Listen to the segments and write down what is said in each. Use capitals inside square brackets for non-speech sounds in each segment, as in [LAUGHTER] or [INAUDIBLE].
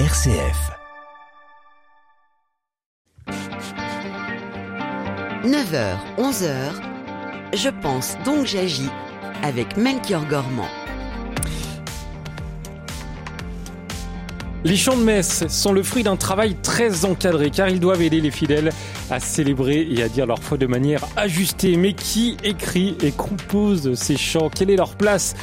RCF. 9h, 11h, je pense donc j'agis avec Melchior Gormand. Les chants de messe sont le fruit d'un travail très encadré car ils doivent aider les fidèles à célébrer et à dire leur foi de manière ajustée. Mais qui écrit et compose ces chants? Quelle est leur place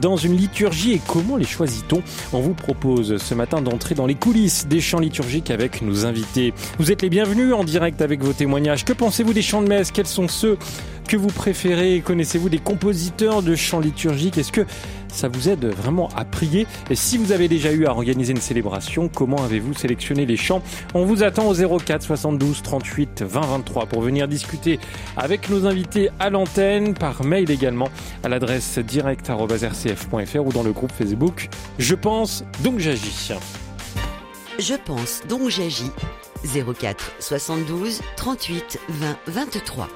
dans une liturgie et comment les choisit-on? On vous propose ce matin d'entrer dans les coulisses des chants liturgiques avec nos invités. Vous êtes les bienvenus en direct avec vos témoignages. Que pensez-vous des chants de messe? Quels sont ceux que vous préférez. Connaissez-vous des compositeurs de chants liturgiques? Est-ce que ça vous aide vraiment à prier? Et si vous avez déjà eu à organiser une célébration, comment avez-vous sélectionné les chants? On vous attend au 04 72 38 20 23 pour venir discuter avec nos invités à l'antenne, par mail également à l'adresse direct.rcf.fr ou dans le groupe Facebook Je pense donc j'agis. Je pense donc j'agis. 04 72 38 20 23.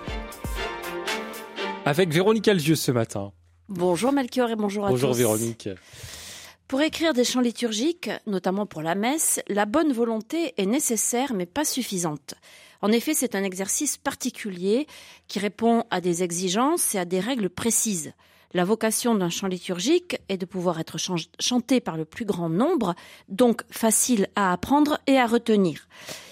Avec Véronique Algieux ce matin. Bonjour Melchior et bonjour à Bonjour tous. Véronique. Pour écrire des chants liturgiques, notamment pour la messe, la bonne volonté est nécessaire mais pas suffisante. En effet, c'est un exercice particulier qui répond à des exigences et à des règles précises. La vocation d'un chant liturgique est de pouvoir être chanté par le plus grand nombre, donc facile à apprendre et à retenir.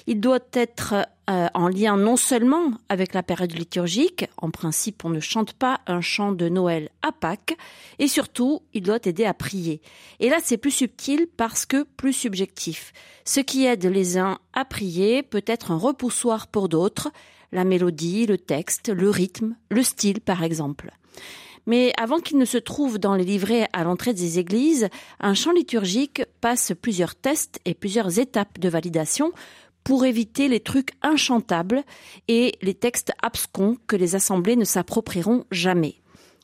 Il doit être euh, en lien non seulement avec la période liturgique, en principe on ne chante pas un chant de Noël à Pâques, et surtout il doit aider à prier. Et là c'est plus subtil parce que plus subjectif. Ce qui aide les uns à prier peut être un repoussoir pour d'autres, la mélodie, le texte, le rythme, le style par exemple. Mais avant qu'il ne se trouve dans les livrets à l'entrée des églises, un chant liturgique passe plusieurs tests et plusieurs étapes de validation pour éviter les trucs inchantables et les textes abscons que les assemblées ne s'approprieront jamais.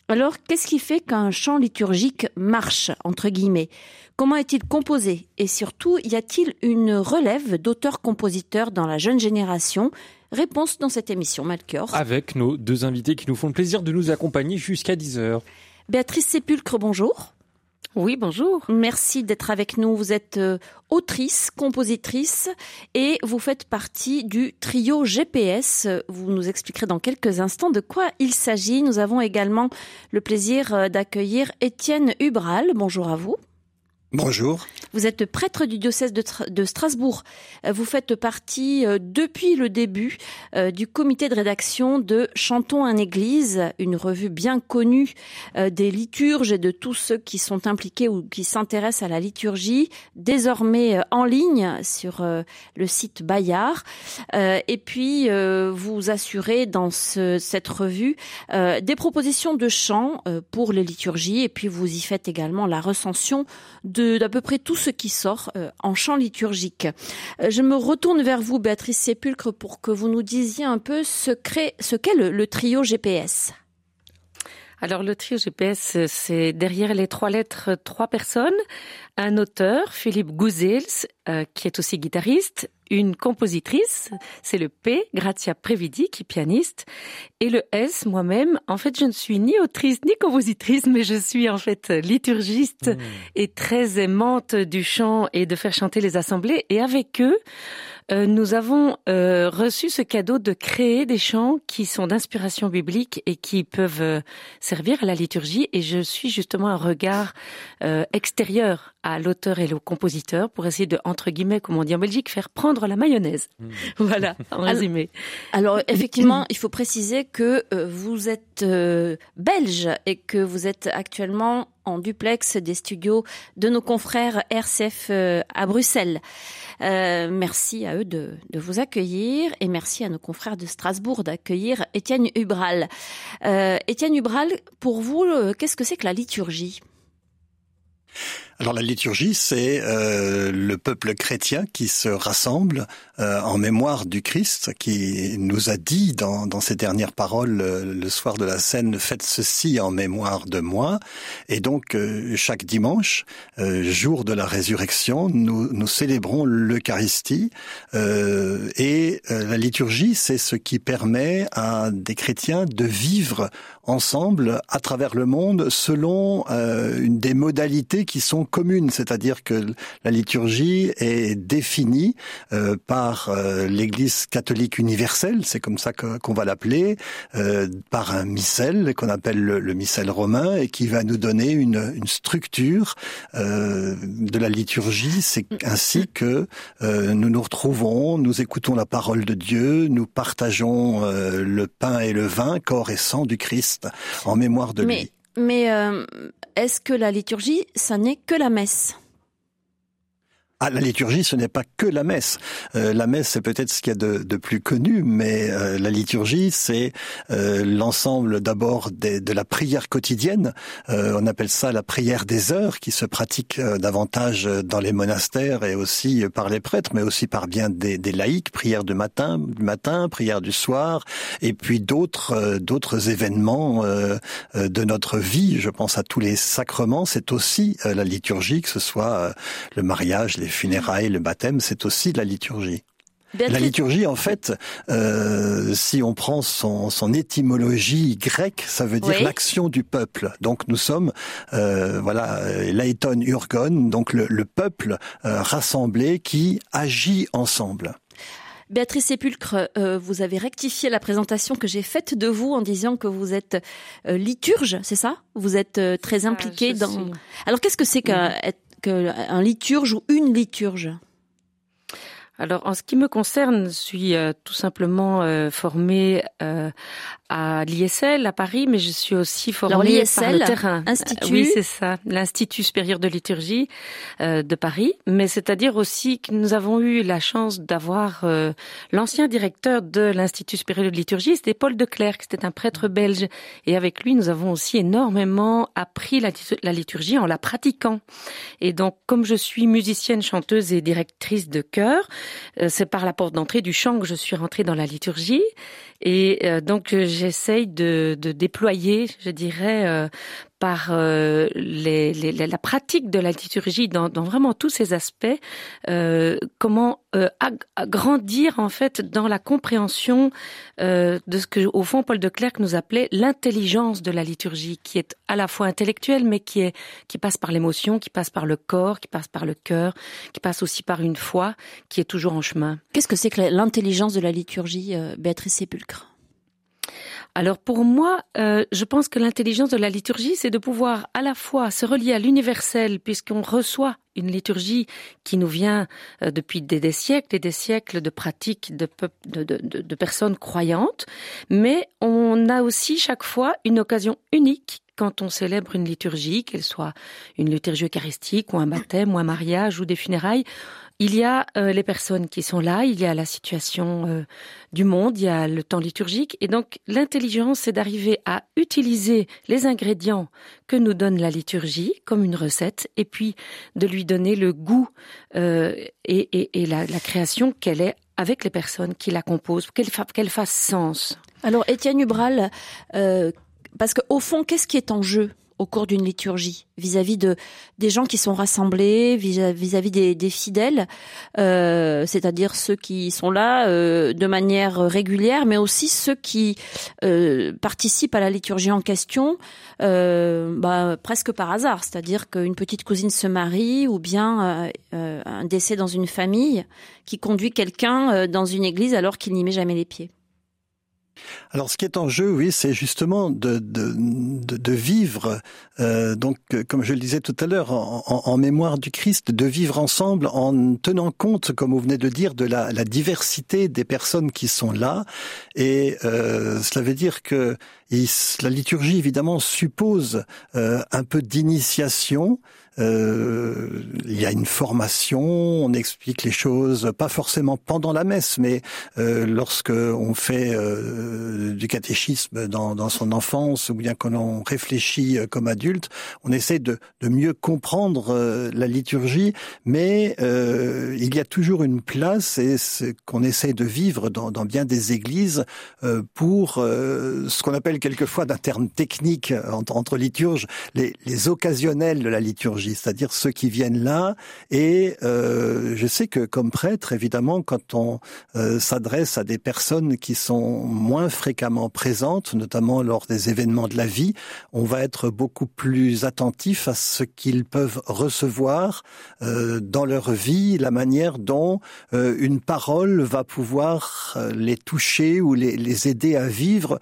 Alors, qu'est-ce qui fait qu'un chant liturgique marche, entre guillemets? Comment est-il composé? Et surtout, y a-t-il une relève d'auteurs-compositeurs dans la jeune génération? Réponse dans cette émission, Malcœur. Avec nos deux invités qui nous font le plaisir de nous accompagner jusqu'à 10h. Béatrice Sépulcre, bonjour. Oui, bonjour. Merci d'être avec nous. Vous êtes euh, autrice, compositrice et vous faites partie du trio GPS. Vous nous expliquerez dans quelques instants de quoi il s'agit. Nous avons également le plaisir euh, d'accueillir Étienne Hubral. Bonjour à vous. Bonjour. Vous êtes prêtre du diocèse de, Strasbourg. Euh, vous faites partie euh, depuis le début euh, du comité de rédaction de Chantons un Église, une revue bien connue des liturges et de tous ceux qui sont impliqués ou qui s'intéressent à la liturgie, désormais en ligne sur le site Bayard. Et puis, vous assurez dans cette revue des propositions de chants pour les liturgies et puis vous y faites également la recension d'à peu près tout ce qui sort euh, en chant liturgique. Euh, je me retourne vers vous, Béatrice Sépulcre, pour que vous nous disiez un peu ce qu'est le, trio GPS. Alors le trio GPS, c'est derrière les trois lettres trois personnes, un auteur, Philippe Gouzels, euh, qui est aussi guitariste, une compositrice, c'est le P, Grazia Previdi, qui est pianiste, et le S, moi-même. En fait, je ne suis ni autrice ni compositrice, mais je suis en fait liturgiste mmh. et très aimante du chant et de faire chanter les assemblées. Et avec eux, euh, nous avons euh, reçu ce cadeau de créer des chants qui sont d'inspiration biblique et qui peuvent euh, servir à la liturgie. Et je suis justement un regard extérieur à l'auteur et le compositeur pour essayer de, entre guillemets, comme on dit en Belgique, faire prendre la mayonnaise. Mmh. [LAUGHS] Voilà, en résumé. Alors, effectivement, il faut préciser que vous êtes belge et que vous êtes actuellement en duplex des studios de nos confrères RCF euh, à Bruxelles. Euh, merci à eux de, de, vous accueillir et merci à nos confrères de Strasbourg d'accueillir Étienne Hubral. Euh, Étienne Hubral, pour vous, qu'est-ce que c'est que la liturgie? Alors la liturgie, c'est euh, le peuple chrétien qui se rassemble euh, en mémoire du Christ, qui nous a dit dans, ses dernières paroles euh, le soir de la scène, faites ceci en mémoire de moi. Et donc chaque dimanche, jour de la résurrection, nous célébrons l'Eucharistie. et la liturgie, c'est ce qui permet à des chrétiens de vivre ensemble à travers le monde selon une des modalités qui sont commune, c'est-à-dire que la liturgie est définie euh, par euh, l'Église catholique universelle, c'est comme ça qu'on va l'appeler, euh, par un missel qu'on appelle le, missel romain et qui va nous donner une, une structure de la liturgie. C'est ainsi que nous nous retrouvons, nous écoutons la parole de Dieu, nous partageons le pain et le vin, corps et sang du Christ, en mémoire de lui. Mais est-ce que la liturgie, ça n'est que la messe? Ah, la liturgie, ce n'est pas que la messe. Euh, la messe, c'est peut-être ce qu'il y a de, de, plus connu, mais euh, la liturgie, c'est euh, l'ensemble d'abord de la prière quotidienne. on appelle ça la prière des heures, qui se pratique davantage dans les monastères et aussi par les prêtres, mais aussi par bien des, laïcs. Prière du matin, du matin, prière du soir, et puis d'autres d'autres événements de notre vie. Je pense à tous les sacrements. C'est aussi la liturgie, que ce soit le mariage, les funérailles, le baptême, c'est aussi de la liturgie. La liturgie, en fait, euh, si on prend son, étymologie grecque, ça veut dire l'action du peuple. Donc nous sommes, euh, voilà, laeton urgon, donc le, peuple euh, rassemblé qui agit ensemble. Béatrice Sépulcre, vous avez rectifié la présentation que j'ai faite de vous en disant que vous êtes liturge, c'est ça? Vous êtes très ah, impliqué dans. Alors qu'est-ce que c'est qu'un un liturge ou une liturge? Alors, en ce qui me concerne, je suis euh, tout simplement euh, formée euh, à l'ISL à Paris, mais je suis aussi formée par le terrain. Institut. oui, c'est ça, l'Institut supérieur de liturgie de Paris. Mais c'est-à-dire aussi que nous avons eu la chance d'avoir l'ancien directeur de l'Institut supérieur de liturgie, c'était Paul de Clercq, c'était un prêtre belge. Et avec lui, nous avons aussi énormément appris la, la liturgie en la pratiquant. Et donc, comme je suis musicienne, chanteuse et directrice de chœur, euh, c'est par la porte d'entrée du chant que je suis rentrée dans la liturgie. Et euh, donc j'essaye de, de, déployer, je dirais, euh, par euh, les, les, la pratique de la liturgie dans, dans vraiment tous ses aspects, euh, comment euh, agrandir en fait dans la compréhension de ce que au fond Paul de Clercq nous appelait l'intelligence de la liturgie, qui est à la fois intellectuelle mais qui est qui passe par l'émotion, qui passe par le corps, qui passe par le cœur, qui passe aussi par une foi, qui est toujours en chemin. Qu'est-ce que c'est que l'intelligence de la liturgie, Béatrice Sépulcre? Alors pour moi, euh, je pense que l'intelligence de la liturgie, c'est de pouvoir à la fois se relier à l'universel, puisqu'on reçoit une liturgie qui nous vient euh, depuis des, siècles et des siècles de pratiques de, personnes croyantes, mais on a aussi chaque fois une occasion unique quand on célèbre une liturgie, qu'elle soit une liturgie eucharistique ou un baptême ou un mariage ou des funérailles, il y a euh, les personnes qui sont là, il y a la situation euh, du monde, il y a le temps liturgique. Et donc l'intelligence, c'est d'arriver à utiliser les ingrédients que nous donne la liturgie comme une recette, et puis de lui donner le goût euh, et, la, création qu'elle est avec les personnes qui la composent, qu'elle fasse sens. Alors Étienne Hubral, parce qu'au fond, qu'est-ce qui est en jeu? Au cours d'une liturgie vis-à-vis de des gens qui sont rassemblés vis-à-vis des, fidèles euh, c'est-à-dire ceux qui sont là euh, de manière régulière mais aussi ceux qui euh, participent à la liturgie en question bah, presque par hasard. C'est-à-dire qu'une petite cousine se marie ou bien un décès dans une famille qui conduit quelqu'un dans une église alors qu'il n'y met jamais les pieds alors, ce qui est en jeu, oui, c'est justement de, vivre, euh, donc, comme je le disais tout à l'heure, en, mémoire du Christ, de vivre ensemble en tenant compte, comme vous venez de dire, de la, diversité des personnes qui sont là. Et euh, cela veut dire que la liturgie, évidemment, suppose euh, un peu d'initiation. Euh, il y a une formation, on explique les choses, pas forcément pendant la messe, mais euh, lorsque on fait euh, du catéchisme dans, dans, son enfance, ou bien quand on réfléchit euh, comme adulte, on essaie de, de mieux comprendre euh, la liturgie, mais il y a toujours une place, et ce qu'on essaie de vivre dans, dans bien des églises, pour ce qu'on appelle quelquefois d'un terme technique entre, entre liturges, les, les occasionnels de la liturgie c'est-à-dire ceux qui viennent là. Et euh, je sais que comme prêtre, évidemment, quand on euh, s'adresse à des personnes qui sont moins fréquemment présentes, notamment lors des événements de la vie, on va être beaucoup plus attentif à ce qu'ils peuvent recevoir euh, dans leur vie, la manière dont euh, une parole va pouvoir euh, les toucher ou les, les aider à vivre,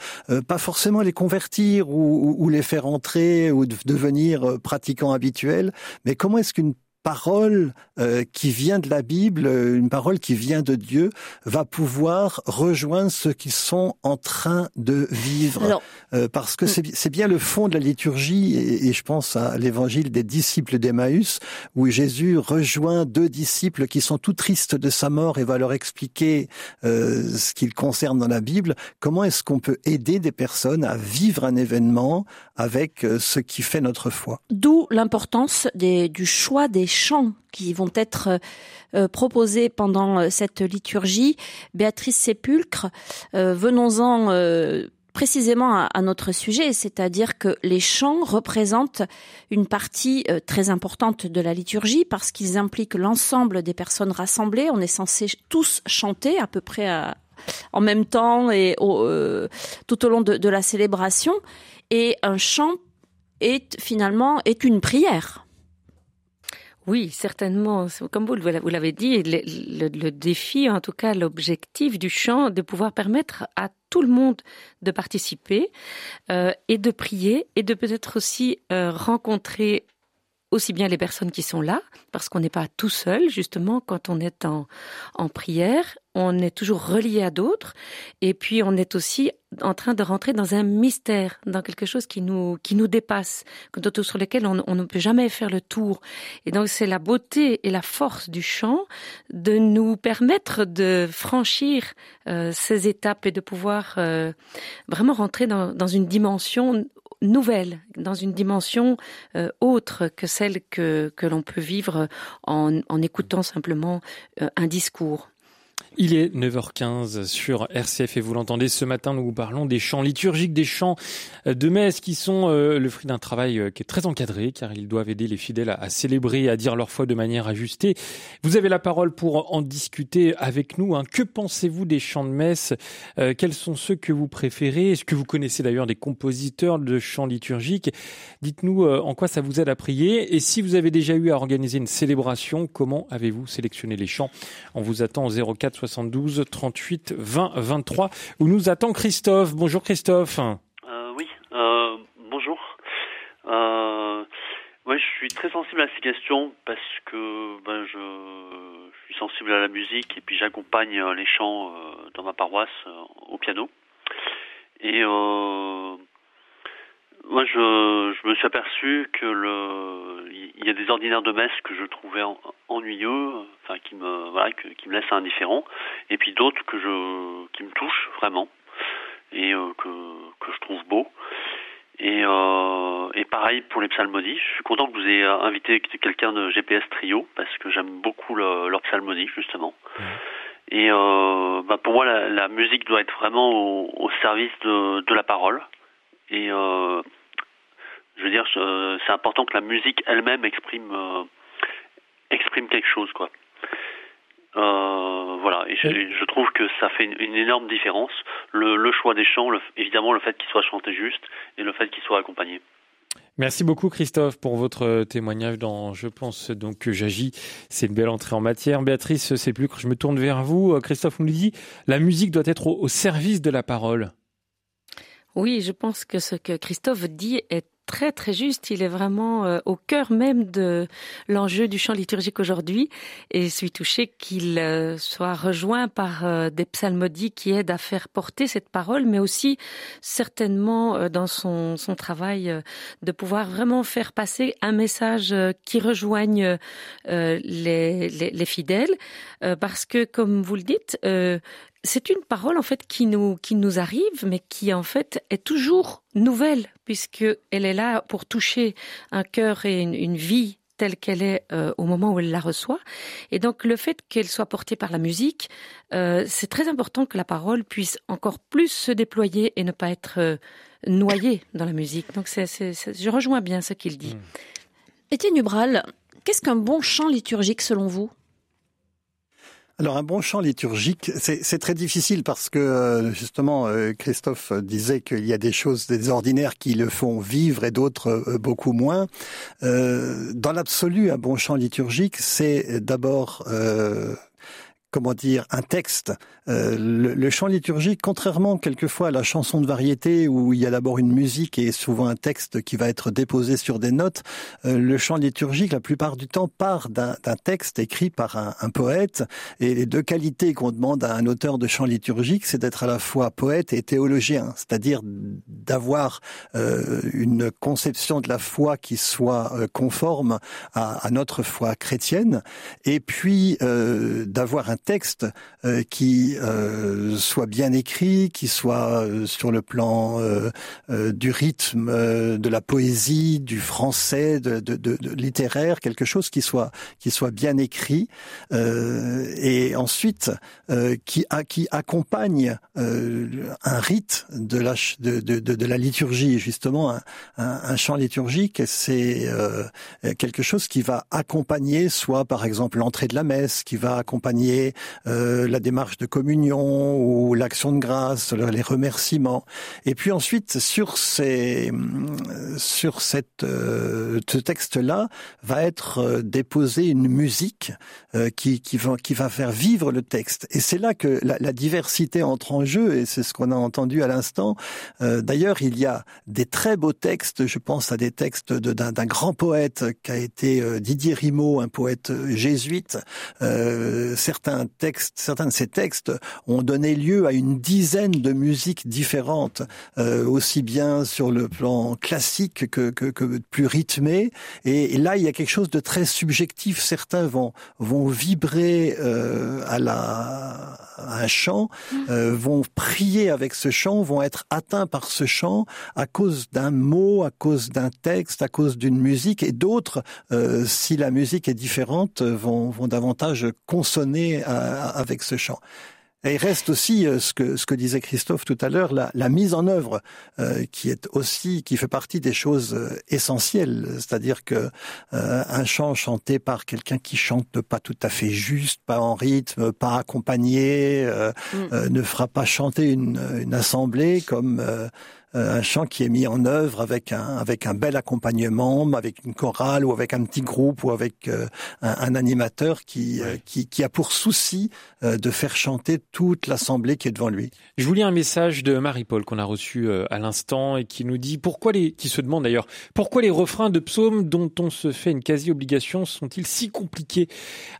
pas forcément les convertir ou, ou, les faire entrer ou devenir pratiquants habituels, mais comment est-ce qu'une parole euh, qui vient de la Bible, une parole qui vient de Dieu, va pouvoir rejoindre ceux qui sont en train de vivre. Euh, parce que mm. c'est bien le fond de la liturgie, et, je pense à l'évangile des disciples d'Emmaüs, où Jésus rejoint deux disciples qui sont tout tristes de sa mort et va leur expliquer euh, ce qu'il concerne dans la Bible. Comment est-ce qu'on peut aider des personnes à vivre un événement avec ce qui fait notre foi? D'où l'importance du choix des chants qui vont être euh, euh, proposés pendant euh, cette liturgie. Béatrice Sépulcre, venons-en précisément à, notre sujet, c'est-à-dire que les chants représentent une partie très importante de la liturgie parce qu'ils impliquent l'ensemble des personnes rassemblées. On est censé tous chanter à peu près en même temps et tout au long de, de la célébration. Et un chant est finalement est une prière. Oui, certainement. Comme vous, l'avez dit, le, défi, en tout cas l'objectif du chant, de pouvoir permettre à tout le monde de participer euh, et de prier et de peut-être aussi euh, rencontrer aussi bien les personnes qui sont là, parce qu'on n'est pas tout seul, justement, quand on est en, en prière, on est toujours relié à d'autres, et puis on est aussi en train de rentrer dans un mystère, dans quelque chose qui nous qui nous dépasse, sur lequel on, ne peut jamais faire le tour. Et donc c'est la beauté et la force du chant de nous permettre de franchir euh, ces étapes et de pouvoir euh, vraiment rentrer dans, dans une dimension nouvelle, dans une dimension euh, autre que celle que, que l'on peut vivre en, en écoutant simplement euh, un discours. Il est 9h15 sur RCF et vous l'entendez ce matin, nous vous parlons des chants liturgiques, des chants de messe qui sont euh, le fruit d'un travail euh, qui est très encadré car ils doivent aider les fidèles à, célébrer à dire leur foi de manière ajustée. Vous avez la parole pour en discuter avec nous. Hein. Que pensez-vous des chants de messe? Euh, Quels sont ceux que vous préférez? Est-ce que vous connaissez d'ailleurs des compositeurs de chants liturgiques? Dites-nous en quoi ça vous aide à prier? Et si vous avez déjà eu à organiser une célébration, comment avez-vous sélectionné les chants? On vous attend au 04 72 38 20 23 où nous attend Christophe. Bonjour Christophe. Euh, oui, euh, bonjour. Euh, je suis très sensible à ces questions parce que ben, je, suis sensible à la musique et puis j'accompagne les chants dans ma paroisse au piano. Et moi, je, je me suis aperçu que le, il y a des ordinaires de messe que je trouvais ennuyeux, enfin qui me, voilà, qui me laissent indifférent, et puis d'autres que je, qui me touchent vraiment et euh, que que je trouve beaux. Et, euh, et pareil pour les psalmodies. Je suis content que vous ayez invité quelqu'un de GPS Trio parce que j'aime beaucoup le, leur psalmodie justement. Et euh, bah pour moi, la, la, musique doit être vraiment au, au service de, de la parole. Et euh, je veux dire, c'est important que la musique elle-même exprime euh, exprime quelque chose, quoi. Euh, voilà, et je, trouve que ça fait une, énorme différence. Le, le, choix des chants, évidemment le fait qu'ils soient chantés juste et le fait qu'ils soient accompagnés. Merci beaucoup Christophe pour votre témoignage dans Je pense donc que j'agis. C'est une belle entrée en matière. Béatrice, c'est plus que je me tourne vers vous. Christophe nous dit la musique doit être au service de la parole. Oui, je pense que ce que Christophe dit est très très juste. Il est vraiment euh, au cœur même de l'enjeu du chant liturgique aujourd'hui et je suis touchée qu'il euh, soit rejoint par euh, des psalmodies qui aident à faire porter cette parole, mais aussi certainement dans son, son travail de pouvoir vraiment faire passer un message qui rejoigne les, les, les, fidèles parce que comme vous le dites, c'est une parole en fait qui nous qui nous arrive, mais qui en fait est toujours nouvelle puisque elle est là pour toucher un cœur et une, vie telle qu'elle est euh, au moment où elle la reçoit. Et donc le fait qu'elle soit portée par la musique, euh, c'est très important que la parole puisse encore plus se déployer et ne pas être euh, noyée dans la musique. Donc c'est, je rejoins bien ce qu'il dit. Étienne Ubral, qu'est-ce qu'un bon chant liturgique selon vous? Alors un bon chant liturgique, c'est très difficile parce que euh, justement euh, Christophe disait qu'il y a des choses, des ordinaires qui le font vivre et d'autres euh, beaucoup moins. dans l'absolu, un bon chant liturgique, c'est d'abord comment dire, un texte. Euh, le, chant liturgique, contrairement quelquefois à la chanson de variété où il y a d'abord une musique et souvent un texte qui va être déposé sur des notes, euh, le chant liturgique, la plupart du temps, part d'un texte écrit par un, poète. Et les deux qualités qu'on demande à un auteur de chant liturgique, c'est d'être à la fois poète et théologien, c'est-à-dire d'avoir euh, une conception de la foi qui soit conforme à, à, notre foi chrétienne, et puis d'avoir un texte euh, qui euh, soit bien écrit, qui soit euh, sur le plan du rythme, de la poésie, du français, de, de, de, littéraire, quelque chose qui soit qui soit bien écrit, et ensuite qui a, qui accompagne un rite de la de, de, de, la liturgie. Justement, un, un, un chant liturgique, c'est quelque chose qui va accompagner soit par exemple l'entrée de la messe, qui va accompagner euh, la démarche de communion ou l'action de grâce, les remerciements. Et puis ensuite, sur ces, sur cette, euh, ce texte-là, va être euh, déposée une musique qui, qui, va, qui va faire vivre le texte. Et c'est là que la, la, diversité entre en jeu, et c'est ce qu'on a entendu à l'instant. D'ailleurs, il y a des très beaux textes. Je pense à des textes d'un grand poète qui a été Didier Rimaud, un poète jésuite. certains textes, certains de ces textes ont donné lieu à une dizaine de musiques différentes, euh, aussi bien sur le plan classique que, que, que plus rythmé. Et, là, il y a quelque chose de très subjectif. Certains vont vont vibrer euh, à la un chant, euh, vont prier avec ce chant, vont être atteints par ce chant à cause d'un mot, à cause d'un texte, à cause d'une musique, et d'autres, euh, si la musique est différente, vont, vont davantage consonner avec ce chant. Et il reste aussi euh, ce que ce que disait Christophe tout à l'heure, la, la, mise en œuvre euh, qui est aussi qui fait partie des choses euh, essentielles. C'est-à-dire que un chant chanté par quelqu'un qui chante pas tout à fait juste, pas en rythme, pas accompagné, mm. ne fera pas chanter une, une assemblée comme euh, un chant qui est mis en œuvre avec un avec un bel accompagnement, avec une chorale ou avec un petit groupe ou avec euh, un, animateur qui, euh, qui, qui a pour souci de faire chanter toute l'assemblée qui est devant lui. Je vous lis un message de Marie-Paul qu'on a reçu à l'instant et qui nous dit pourquoi les qui se demande d'ailleurs pourquoi les refrains de psaumes dont on se fait une quasi obligation sont-ils si compliqués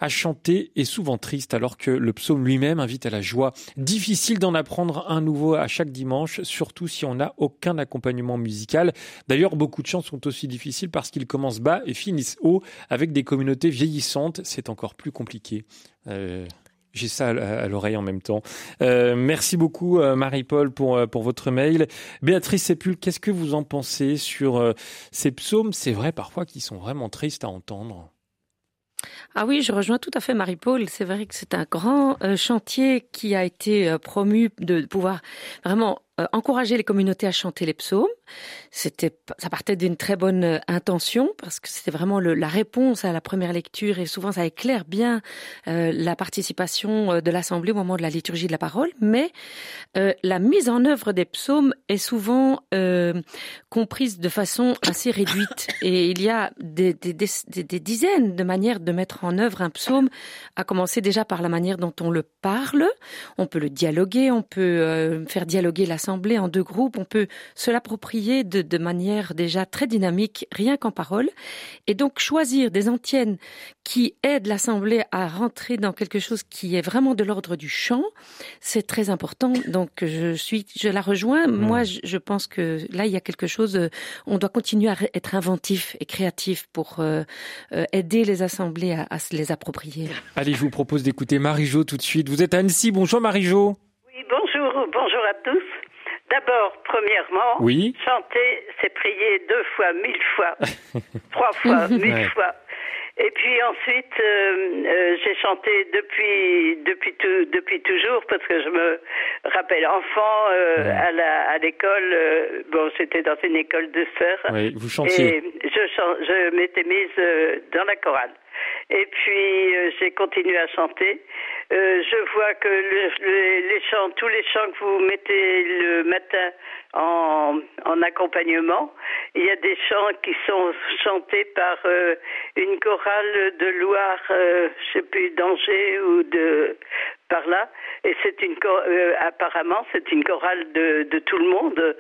à chanter et souvent tristes alors que le psaume lui-même invite à la joie? Difficile d'en apprendre un nouveau à chaque dimanche, surtout si on a aucun accompagnement musical. D'ailleurs, beaucoup de chants sont aussi difficiles parce qu'ils commencent bas et finissent haut avec des communautés vieillissantes. C'est encore plus compliqué. Euh, j'ai ça à l'oreille en même temps. Euh, merci beaucoup euh, Marie-Paul pour pour votre mail. Béatrice Sépul, qu'est-ce que vous en pensez sur ces psaumes? C'est vrai parfois qu'ils sont vraiment tristes à entendre. Ah oui, je rejoins tout à fait Marie-Paul. C'est vrai que c'est un grand chantier qui a été promu de pouvoir vraiment euh, encourager les communautés à chanter les psaumes. C'était, ça partait d'une très bonne euh, intention parce que c'était vraiment la réponse à la première lecture et souvent ça éclaire bien euh, la participation de l'assemblée au moment de la liturgie de la parole. Mais la mise en œuvre des psaumes est souvent comprise de façon assez réduite et il y a des, des, dizaines de manières de mettre en œuvre un psaume, à commencer déjà par la manière dont on le parle. On peut le dialoguer, on peut faire dialoguer la en deux groupes, on peut se l'approprier de, de manière déjà très dynamique, rien qu'en parole, et donc choisir des antiennes qui aident l'assemblée à rentrer dans quelque chose qui est vraiment de l'ordre du chant, c'est très important. Donc je suis, je la rejoins. Mmh. Moi, je, pense que là, il y a quelque chose. Euh, on doit continuer à être inventif et créatif pour euh, euh, aider les assemblées à, à, se les approprier. Allez, je vous propose d'écouter Marie-Jo tout de suite. Vous êtes à Annecy. Bonjour Marie-Jo. Oui, bonjour, bonjour à tous. D'abord, premièrement, chanter, c'est prier deux fois, mille fois, [LAUGHS] trois fois, [LAUGHS] mille fois. Et puis ensuite, euh, euh, j'ai chanté depuis depuis tout, depuis toujours parce que je me rappelle enfant euh, à la à l'école. bon, j'étais dans une école de sœurs. Oui, vous chantiez. Et je je m'étais mise dans la chorale. Et puis j'ai continué à chanter. je vois que le, les chants, tous les chants que vous mettez le matin en, en accompagnement. Il y a des chants qui sont chantés par euh, une chorale de Loire, euh, je sais plus, d'Angers ou de par là. Et c'est une euh, apparemment c'est une chorale de, de tout le monde.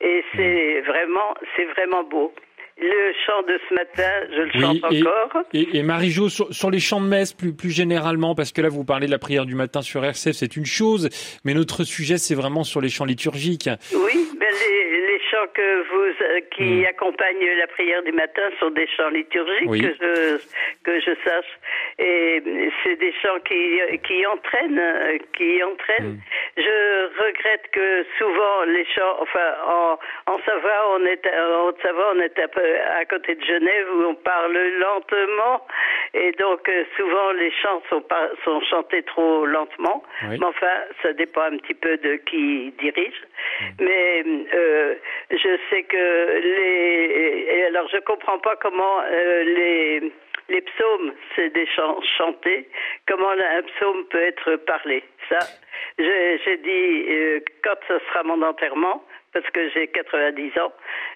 Et c'est vraiment c'est vraiment beau. Le chant de ce matin, je le chante encore. Et, et Marie-Jo, sur, les chants de messe plus, plus généralement, parce que là vous parlez de la prière du matin sur RCF, c'est une chose, mais notre sujet c'est vraiment sur les chants liturgiques. Oui, ben les, les chants que vous, euh, qui hmm. accompagnent la prière du matin sont des chants liturgiques que je que je sache, et c'est des chants qui qui entraînent, qui entraînent. Hmm. Je regrette que souvent les chants, enfin en en Savoie, on est en Haute-Savoie, on est un peu à côté de Genève où on parle lentement et donc euh, souvent les chants sont pas sont chantés trop lentement. Mais enfin, ça dépend un petit peu de qui dirige. Mais euh, je sais que les et alors je comprends pas comment euh, les les psaumes, c'est des chants chantés. Comment un psaume peut être parlé? Ça, j'ai dit euh, quand ce sera mon enterrement, parce que j'ai 90 ans,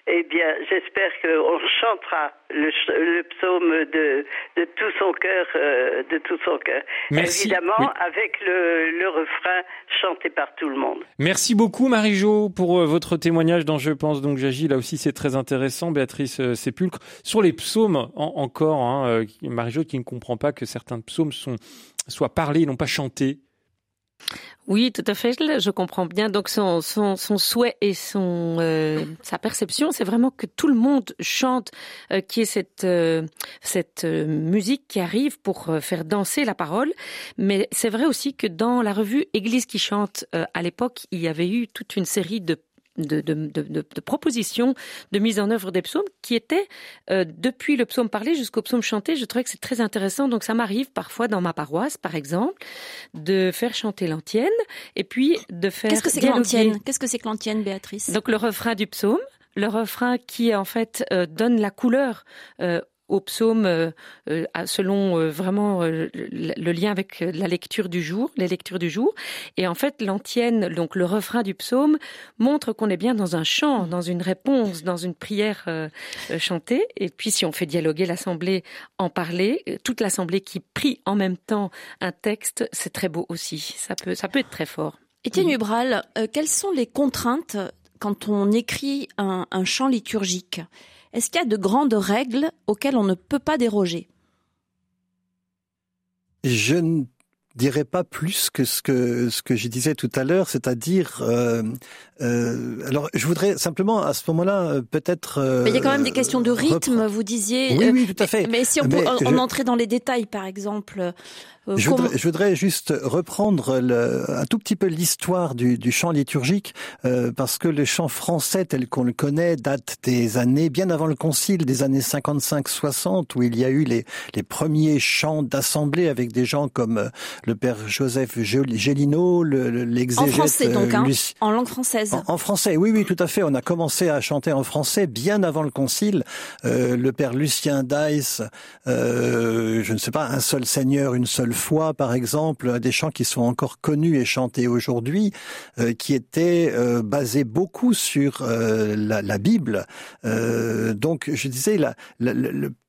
eh bien, j'espère qu'on chantera le, psaume de, de, tout son cœur, euh, de tout son cœur. Évidemment, avec le, le, refrain chanté par tout le monde. Merci beaucoup, Marie-Jo, pour euh, votre témoignage dans Je pense donc j'agis. Là aussi, c'est très intéressant, Béatrice euh, Sépulcre. Sur les psaumes, encore, hein, Marie-Jo qui ne comprend pas que certains psaumes sont, soient parlés, non pas chantés. Oui, tout à fait. Je comprends bien. Donc son, son, son souhait et son euh, sa perception, c'est vraiment que tout le monde chante, euh, qui est cette euh, cette musique qui arrive pour faire danser la parole. Mais c'est vrai aussi que dans la revue Église qui chante à l'époque, il y avait eu toute une série de de, de, de, de, propositions de mise en œuvre des psaumes qui étaient euh, depuis le psaume parlé jusqu'au psaume chanté. Je trouvais que c'est très intéressant. Donc ça m'arrive parfois dans ma paroisse, par exemple, de faire chanter l'antienne et puis de faire. Qu'est-ce que c'est que l'antienne? Qu'est-ce que c'est que l'antienne, Béatrice? Donc le refrain du psaume le refrain qui en fait euh, donne la couleur euh, au psaume euh, euh, selon euh, vraiment le lien avec la lecture du jour, les lectures du jour. Et en fait, l'antienne, donc le refrain du psaume, montre qu'on est bien dans un chant, dans une réponse, dans une prière chantée. Et puis, si on fait dialoguer l'assemblée en parler, toute l'assemblée qui prie en même temps un texte, c'est très beau aussi. Ça peut, ça peut être très fort. Étienne Hubral, quelles sont les contraintes quand on écrit un, un chant liturgique? Est-ce qu'il y a de grandes règles auxquelles on ne peut pas déroger? Dirais pas plus que ce que ce que je disais tout à l'heure, c'est-à-dire euh, euh, alors je voudrais simplement à ce moment-là euh, peut-être. mais il y a quand même des questions de rythme, vous disiez. Oui, oui, tout à fait. Mais, si on, peut, on entrait dans les détails, par exemple, euh, je, voudrais, je, voudrais, juste reprendre le, un tout petit peu l'histoire du, du, chant liturgique, euh, parce que le chant français tel qu'on le connaît date des années, bien avant le concile, des années 55-60, où il y a eu les, les premiers chants d'assemblée avec des gens comme euh, le père Joseph Gélineau, l'exégète... En français donc, hein, en langue française. En, français, oui, oui, tout à fait. On a commencé à chanter en français bien avant le concile. Euh, le père Lucien Dice, euh, je ne sais pas, un seul Seigneur, une seule fois, par exemple, des chants qui sont encore connus et chantés aujourd'hui, euh, qui étaient euh, basés beaucoup sur euh, la, la, Bible. donc, je disais, la, la,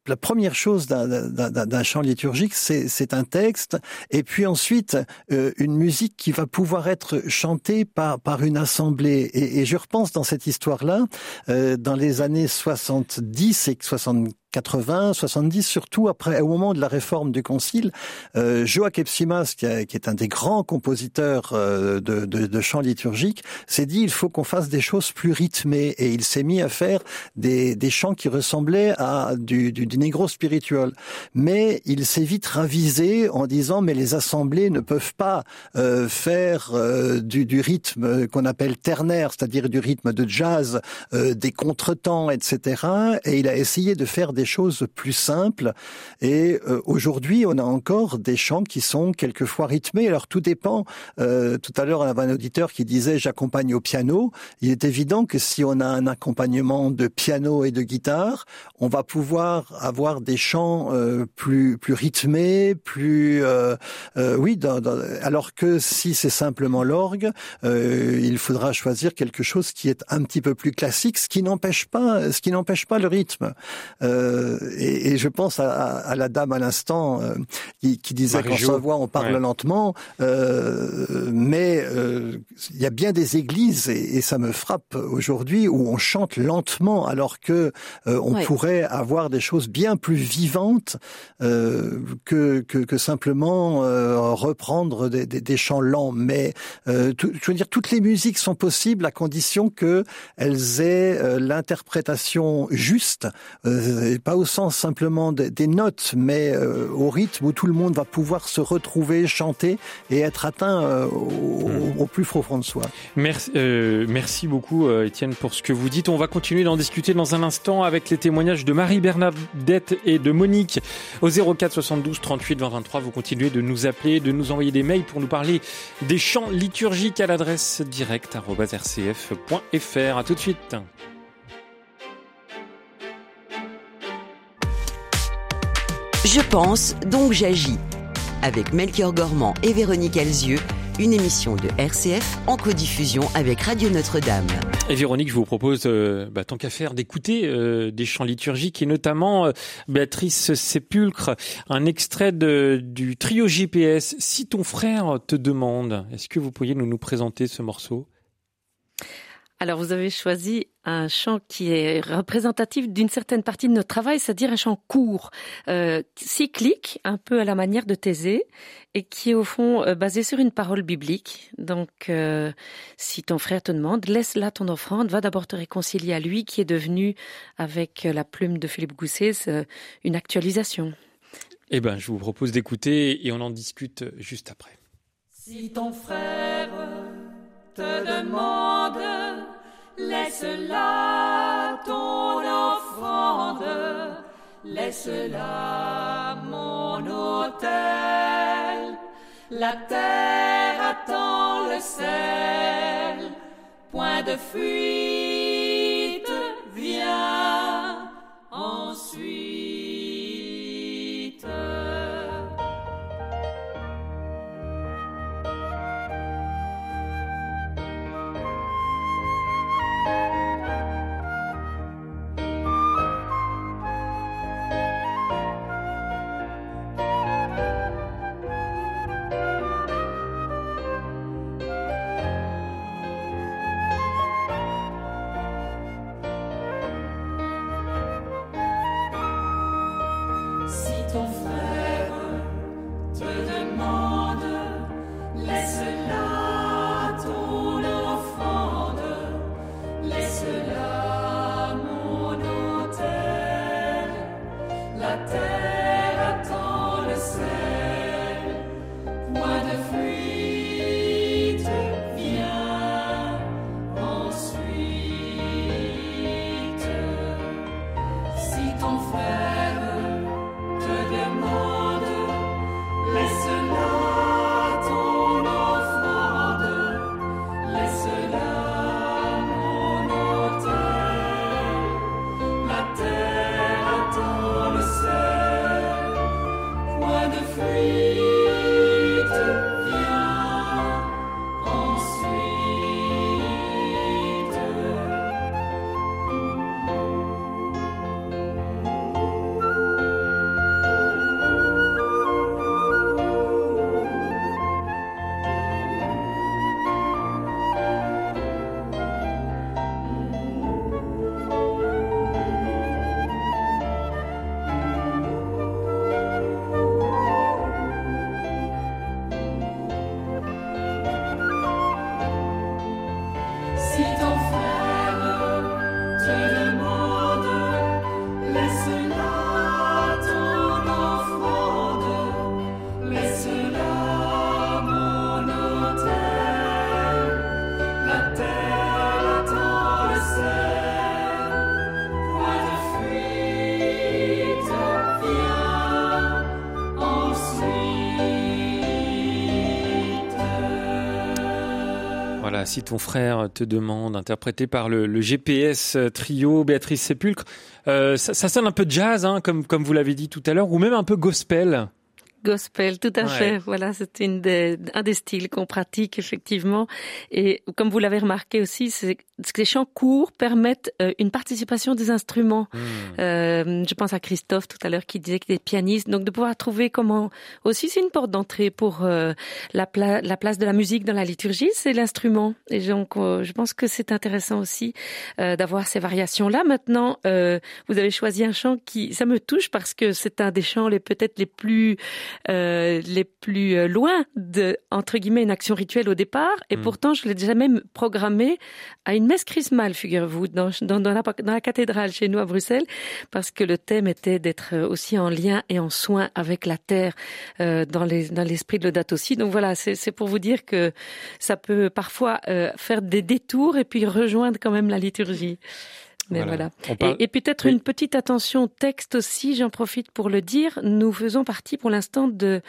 la première chose d'un chant liturgique, c'est un texte, et puis ensuite une musique qui va pouvoir être chantée par, une assemblée. Et, je repense dans cette histoire-là, dans les années 70 et 74, 80, 70, surtout après, au moment de la réforme du Concile, euh, Joachim Simas, qui, qui, est un des grands compositeurs euh, de, de, de, chants liturgiques, s'est dit il faut qu'on fasse des choses plus rythmées, et il s'est mis à faire des, des chants qui ressemblaient à du, du, du négro spirituel. Mais il s'est vite ravisé en disant mais les assemblées ne peuvent pas euh, faire euh, du, du, rythme qu'on appelle ternaire, c'est-à-dire du rythme de jazz, euh, des contretemps, etc. Et il a essayé de faire des des choses plus simples. Et euh, aujourd'hui, on a encore des chants qui sont quelquefois rythmés. Alors tout dépend. Euh, tout à l'heure, on avait un auditeur qui disait j'accompagne au piano. Il est évident que si on a un accompagnement de piano et de guitare, on va pouvoir avoir des chants euh, plus plus rythmés, plus oui. alors que si c'est simplement l'orgue, il faudra choisir quelque chose qui est un petit peu plus classique, ce qui n'empêche pas, ce qui n'empêche pas le rythme. Euh, et, et, je pense à, à, la dame à l'instant euh, qui, qui, disait qu'en sa voix on parle lentement, euh, mais euh, il y a bien des églises et, et ça me frappe aujourd'hui où on chante lentement alors que euh, on pourrait avoir des choses bien plus vivantes que, que, que, simplement reprendre des, des, des, chants lents. Mais tout, je veux dire, toutes les musiques sont possibles à condition que elles aient l'interprétation juste euh, pas au sens simplement des, notes, mais euh, au rythme où tout le monde va pouvoir se retrouver, chanter et être atteint euh, hmm. au, plus profond de soi. Merci, merci beaucoup Étienne pour ce que vous dites. On va continuer d'en discuter dans un instant avec les témoignages de Marie Bernadette et de Monique au 04 72 38 20 23. Vous continuez de nous appeler, de nous envoyer des mails pour nous parler des chants liturgiques à l'adresse direct@rcf.fr. À tout de suite. Je pense, donc j'agis. Avec Melchior Gormand et Véronique Alzieux, une émission de RCF en codiffusion avec Radio Notre-Dame. Et Véronique, je vous propose, euh, bah, tant qu'à faire, d'écouter euh, des chants liturgiques et notamment euh, Béatrice Sépulcre, un extrait du trio GPS. Si ton frère te demande, est-ce que vous pourriez nous présenter ce morceau? Alors vous avez choisi un chant qui est représentatif d'une certaine partie de notre travail, c'est-à-dire un chant court, euh, cyclique, un peu à la manière de Thésée, et qui est au fond euh, basé sur une parole biblique. Donc euh, si ton frère te demande, laisse là ton offrande, va d'abord te réconcilier à lui, qui est devenu, avec la plume de Philippe Gousset, une actualisation. Eh ben, je vous propose d'écouter et on en discute juste après. Si ton frère te demande Laisse-la ton offrande, laisse-la mon hôtel. La terre attend le sel, point de fuite, viens ensuite. Si ton frère te demande, interprété par le, GPS trio Béatrice Sépulcre, ça, ça, sonne un peu jazz, hein, comme, comme vous l'avez dit tout à l'heure, ou même un peu gospel. Gospel, tout à fait. Voilà, c'est une des, un des styles qu'on pratique effectivement. Et comme vous l'avez remarqué aussi, c'est que les chants courts permettent euh, une participation des instruments. Hmm. Euh, je pense à Christophe tout à l'heure qui disait qu'il est pianiste, donc de pouvoir trouver comment aussi c'est une porte d'entrée pour euh, la, la place de la musique dans la liturgie, c'est l'instrument. Et donc euh, je pense que c'est intéressant aussi d'avoir ces variations là. Maintenant, vous avez choisi un chant qui, ça me touche parce que c'est un des chants les peut-être les plus euh, les plus euh, loin de entre guillemets une action rituelle au départ. Et mm. pourtant je l'ai déjà même programmé à une messe chrismale figurez-vous dans, dans, dans, la, dans la cathédrale chez nous à Bruxelles parce que le thème était d'être aussi en lien et en soin avec la terre euh, dans les dans l'esprit de l'Audate aussi. Donc voilà c'est pour vous dire que ça peut parfois euh, faire des détours et puis rejoindre quand même la liturgie mais voilà. Et, peut-être une petite attention texte aussi, j'en profite pour le dire. Nous faisons partie pour l'instant de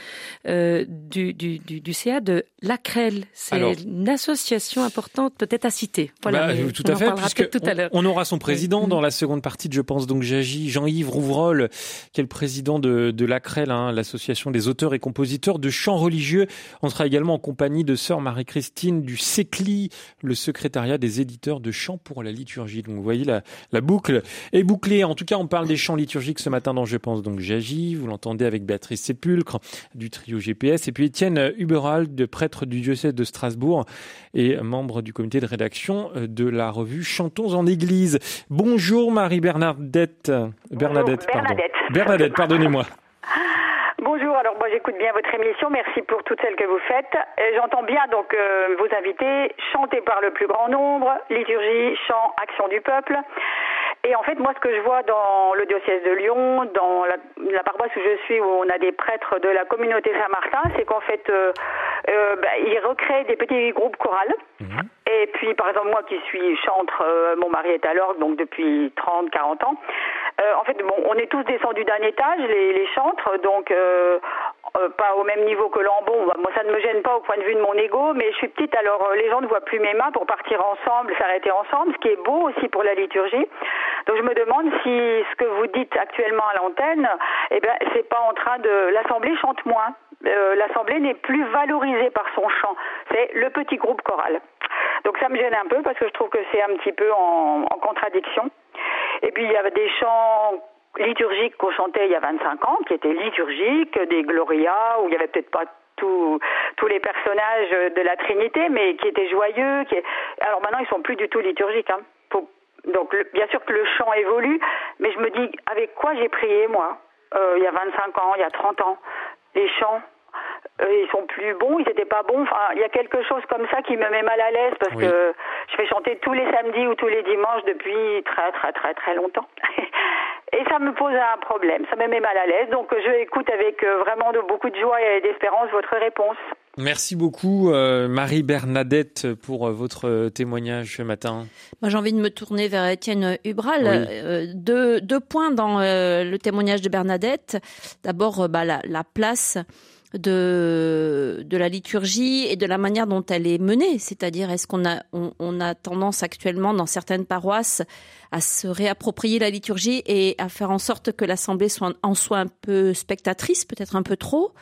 euh, du, du, du, du, CA de l'ACREL. C'est une association importante peut-être à citer. Voilà, bah, tout à fait, tout à l'heure. On, aura son président dans la seconde partie de Je pense donc j'agis, Jean-Yves Rouvrol, qui est le président de, de l'ACREL, hein, l'association des auteurs et compositeurs de chants religieux. On sera également en compagnie de sœur Marie-Christine du SECLI, le secrétariat des éditeurs de chants pour la liturgie. Donc vous voyez la, la boucle est bouclée. En tout cas, on parle des chants liturgiques ce matin dans Je pense donc j'agis. Vous l'entendez avec Béatrice Sépulcre du trio GPS et puis Étienne Huberald, de prêtre du diocèse de Strasbourg et membre du comité de rédaction de la revue Chantons en Église. Bonjour Marie-Bernadette. Bernadette, pardon. Bernadette, pardonnez-moi. [LAUGHS] J'écoute bien votre émission, merci pour toutes celles que vous faites. J'entends bien donc euh, vos invités, chanter par le plus grand nombre, liturgie, chant, action du peuple. Et en fait, moi, ce que je vois dans le diocèse de Lyon, dans la, paroisse où je suis, où on a des prêtres de la communauté Saint-Martin, c'est qu'en fait, euh, euh, bah, ils recréent des petits groupes chorales. Mhm. Et puis, par exemple, moi qui suis chantre, euh, mon mari est à l'orgue, donc depuis 30, 40 ans. Euh, en fait, bon, on est tous descendus d'un étage, les, les chantres, donc euh, pas au même niveau que Lambon. Moi, ça ne me gêne pas au point de vue de mon ego, mais je suis petite, alors euh, les gens ne voient plus mes mains pour partir ensemble, s'arrêter ensemble, ce qui est beau aussi pour la liturgie. Donc je me demande si ce que vous dites actuellement à l'antenne, eh ben, c'est pas en train de l'assemblée chante moins. Euh, l'assemblée n'est plus valorisée par son chant. C'est le petit groupe choral. Donc ça me gêne un peu parce que je trouve que c'est un petit peu en, en contradiction. Et puis il y avait des chants liturgiques qu'on chantait il y a 25 ans, qui étaient liturgiques, des Gloria, où il y avait peut-être pas tous tous les personnages de la Trinité, mais qui étaient joyeux. Qui... Alors maintenant, ils sont plus du tout liturgiques. Hein. Donc bien sûr que le chant évolue, mais je me dis avec quoi j'ai prié moi euh, il y a 25 ans, il y a 30 ans? Les chants, euh, ils sont plus bons, ils n'étaient pas bons? Enfin, il y a quelque chose comme ça qui me met mal à l'aise parce que je fais chanter tous les samedis ou tous les dimanches depuis très très très très longtemps. [LAUGHS] Et ça me pose un problème, ça me met mal à l'aise. Donc je écoute avec euh, vraiment de beaucoup de joie et d'espérance votre réponse. Merci beaucoup euh, Marie-Bernadette pour votre témoignage ce matin. Moi j'ai envie de me tourner vers Étienne Hubral. deux, deux, points dans le témoignage de Bernadette. D'abord bah, la, la, place de, de la liturgie et de la manière dont elle est menée. C'est-à-dire, est-ce qu'on a, on, a tendance actuellement dans certaines paroisses à se réapproprier la liturgie et à faire en sorte que l'assemblée soit en soit un peu spectatrice, peut-être un peu trop?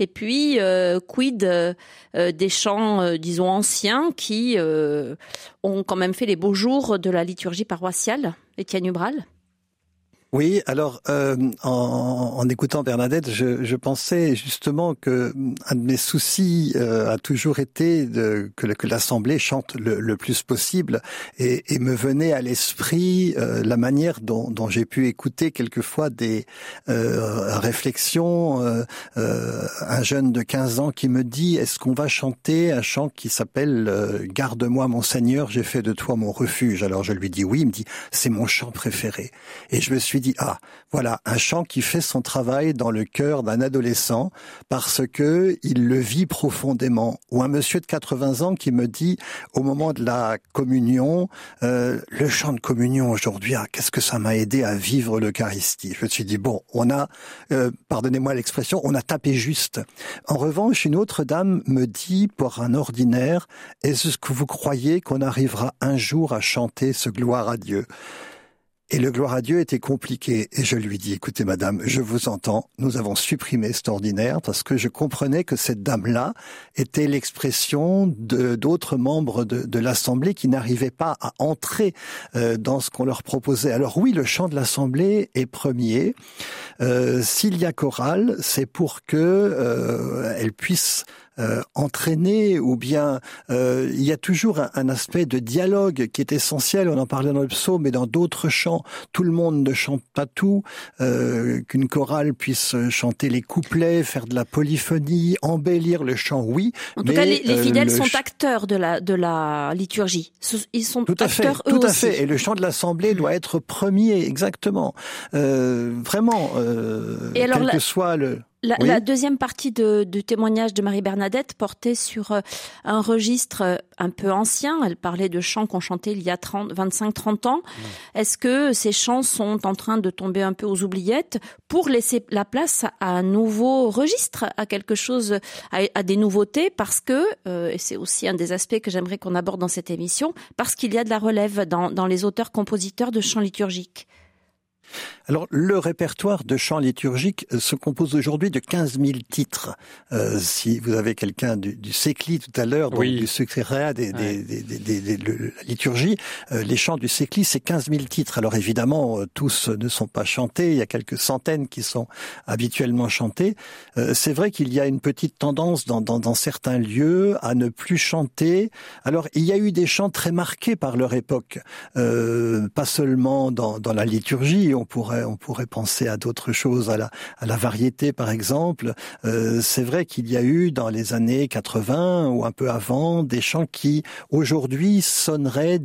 Et puis, euh, quid euh, des chants, euh, disons, anciens qui ont quand même fait les beaux jours de la liturgie paroissiale, Étienne Ubral oui, alors euh, en, en, écoutant Bernadette, je, je, pensais justement que un de mes soucis euh, a toujours été de, que, que l'Assemblée chante le, le, plus possible et, et me venait à l'esprit euh, la manière dont, dont j'ai pu écouter quelquefois des euh, réflexions. Euh, un jeune de 15 ans qui me dit est-ce qu'on va chanter un chant qui s'appelle Garde-moi mon Seigneur, j'ai fait de toi mon refuge? Alors je lui dis oui, il me dit c'est mon chant préféré et je me suis dit ah voilà un chant qui fait son travail dans le cœur d'un adolescent parce que il le vit profondément. Ou un monsieur de 80 ans qui me dit au moment de la communion, euh, le chant de communion aujourd'hui, ah, qu'est-ce que ça m'a aidé à vivre l'Eucharistie? Je me suis dit bon, on a, euh, pardonnez-moi l'expression, on a tapé juste. En revanche, une autre dame me dit pour un ordinaire, est-ce que vous croyez qu'on arrivera un jour à chanter ce gloire à Dieu et le gloire à Dieu était compliqué. Et je lui dis, écoutez madame, je vous entends, nous avons supprimé cet ordinaire parce que je comprenais que cette dame-là était l'expression d'autres membres de, de l'Assemblée qui n'arrivaient pas à entrer euh, dans ce qu'on leur proposait. Alors oui, le chant de l'Assemblée est premier. Euh, S'il y a chorale, c'est pour que euh, elle puisse euh, entraîner ou bien euh, il y a toujours un, un, aspect de dialogue qui est essentiel. On en parlait dans le psaume, mais dans d'autres chants, tout le monde ne chante pas tout. Euh, Qu'une chorale puisse chanter les couplets, faire de la polyphonie, embellir le chant, oui. En tout cas, les, les fidèles sont acteurs de la de la liturgie. Ils sont tout à acteurs fait, tout à aussi. fait. Et le chant de l'assemblée doit être premier, exactement. vraiment. Et alors, quel la... que soit le la, oui. la, deuxième partie de, du témoignage de Marie Bernadette portait sur euh, un registre euh, un peu ancien. Elle parlait de chants qu'on chantait il y a 25-30 ans. Est-ce que ces chants sont en train de tomber un peu aux oubliettes pour laisser la place à un nouveau registre, à quelque chose, à, à des nouveautés? Parce que, euh, et c'est aussi un des aspects que j'aimerais qu'on aborde dans cette émission, parce qu'il y a de la relève dans, dans les auteurs-compositeurs de chants liturgiques. Alors, le répertoire de chants liturgiques euh, se compose aujourd'hui de 15 000 titres. Euh, si vous avez quelqu'un du, du Sécli tout à l'heure, oui. du secrétariat des, ouais. des, des, des, la liturgie, euh, les chants du Sécli, c'est 15 000 titres. Alors évidemment, euh, tous ne sont pas chantés. Il y a quelques centaines qui sont habituellement chantés. Euh, c'est vrai qu'il y a une petite tendance dans, dans, dans, certains lieux à ne plus chanter. Alors, il y a eu des chants très marqués par leur époque, euh, pas seulement dans, dans la liturgie. On pourrait on pourrait penser à d'autres choses, à la, à la variété par exemple. Euh, c'est vrai qu'il y a eu dans les années 80 ou un peu avant des chants qui aujourd'hui sonneraient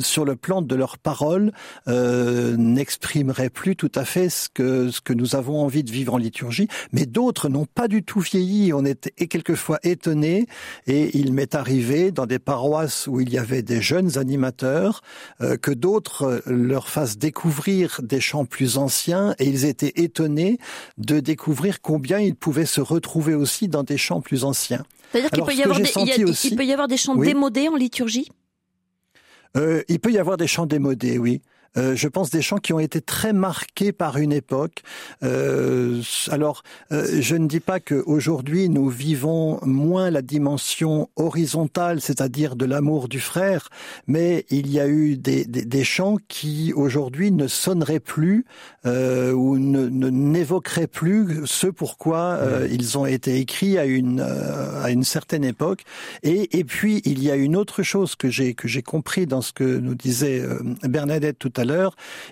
sur le plan de leurs paroles, euh, n'exprimeraient plus tout à fait ce que, ce que nous avons envie de vivre en liturgie, mais d'autres n'ont pas du tout vieilli. On est quelquefois étonnés et il m'est arrivé dans des paroisses où il y avait des jeunes animateurs euh, que d'autres leur fassent découvrir des chants plus anciens et ils étaient étonnés de découvrir combien ils pouvaient se retrouver aussi dans des chants plus anciens. C'est-à-dire qu'il peut, il peut y avoir des chants oui. démodés en liturgie? Euh, il peut y avoir des chants démodés, oui. Euh, je pense des chants qui ont été très marqués par une époque. Euh, alors, euh, je ne dis pas qu'aujourd'hui nous vivons moins la dimension horizontale, c'est-à-dire de l'amour du frère, mais il y a eu des, des, des chants qui aujourd'hui ne sonneraient plus euh, ou ne n'évoqueraient plus ce pourquoi euh, mmh. ils ont été écrits à une à une certaine époque. Et, et puis il y a une autre chose que j'ai que j'ai compris dans ce que nous disait Bernadette tout à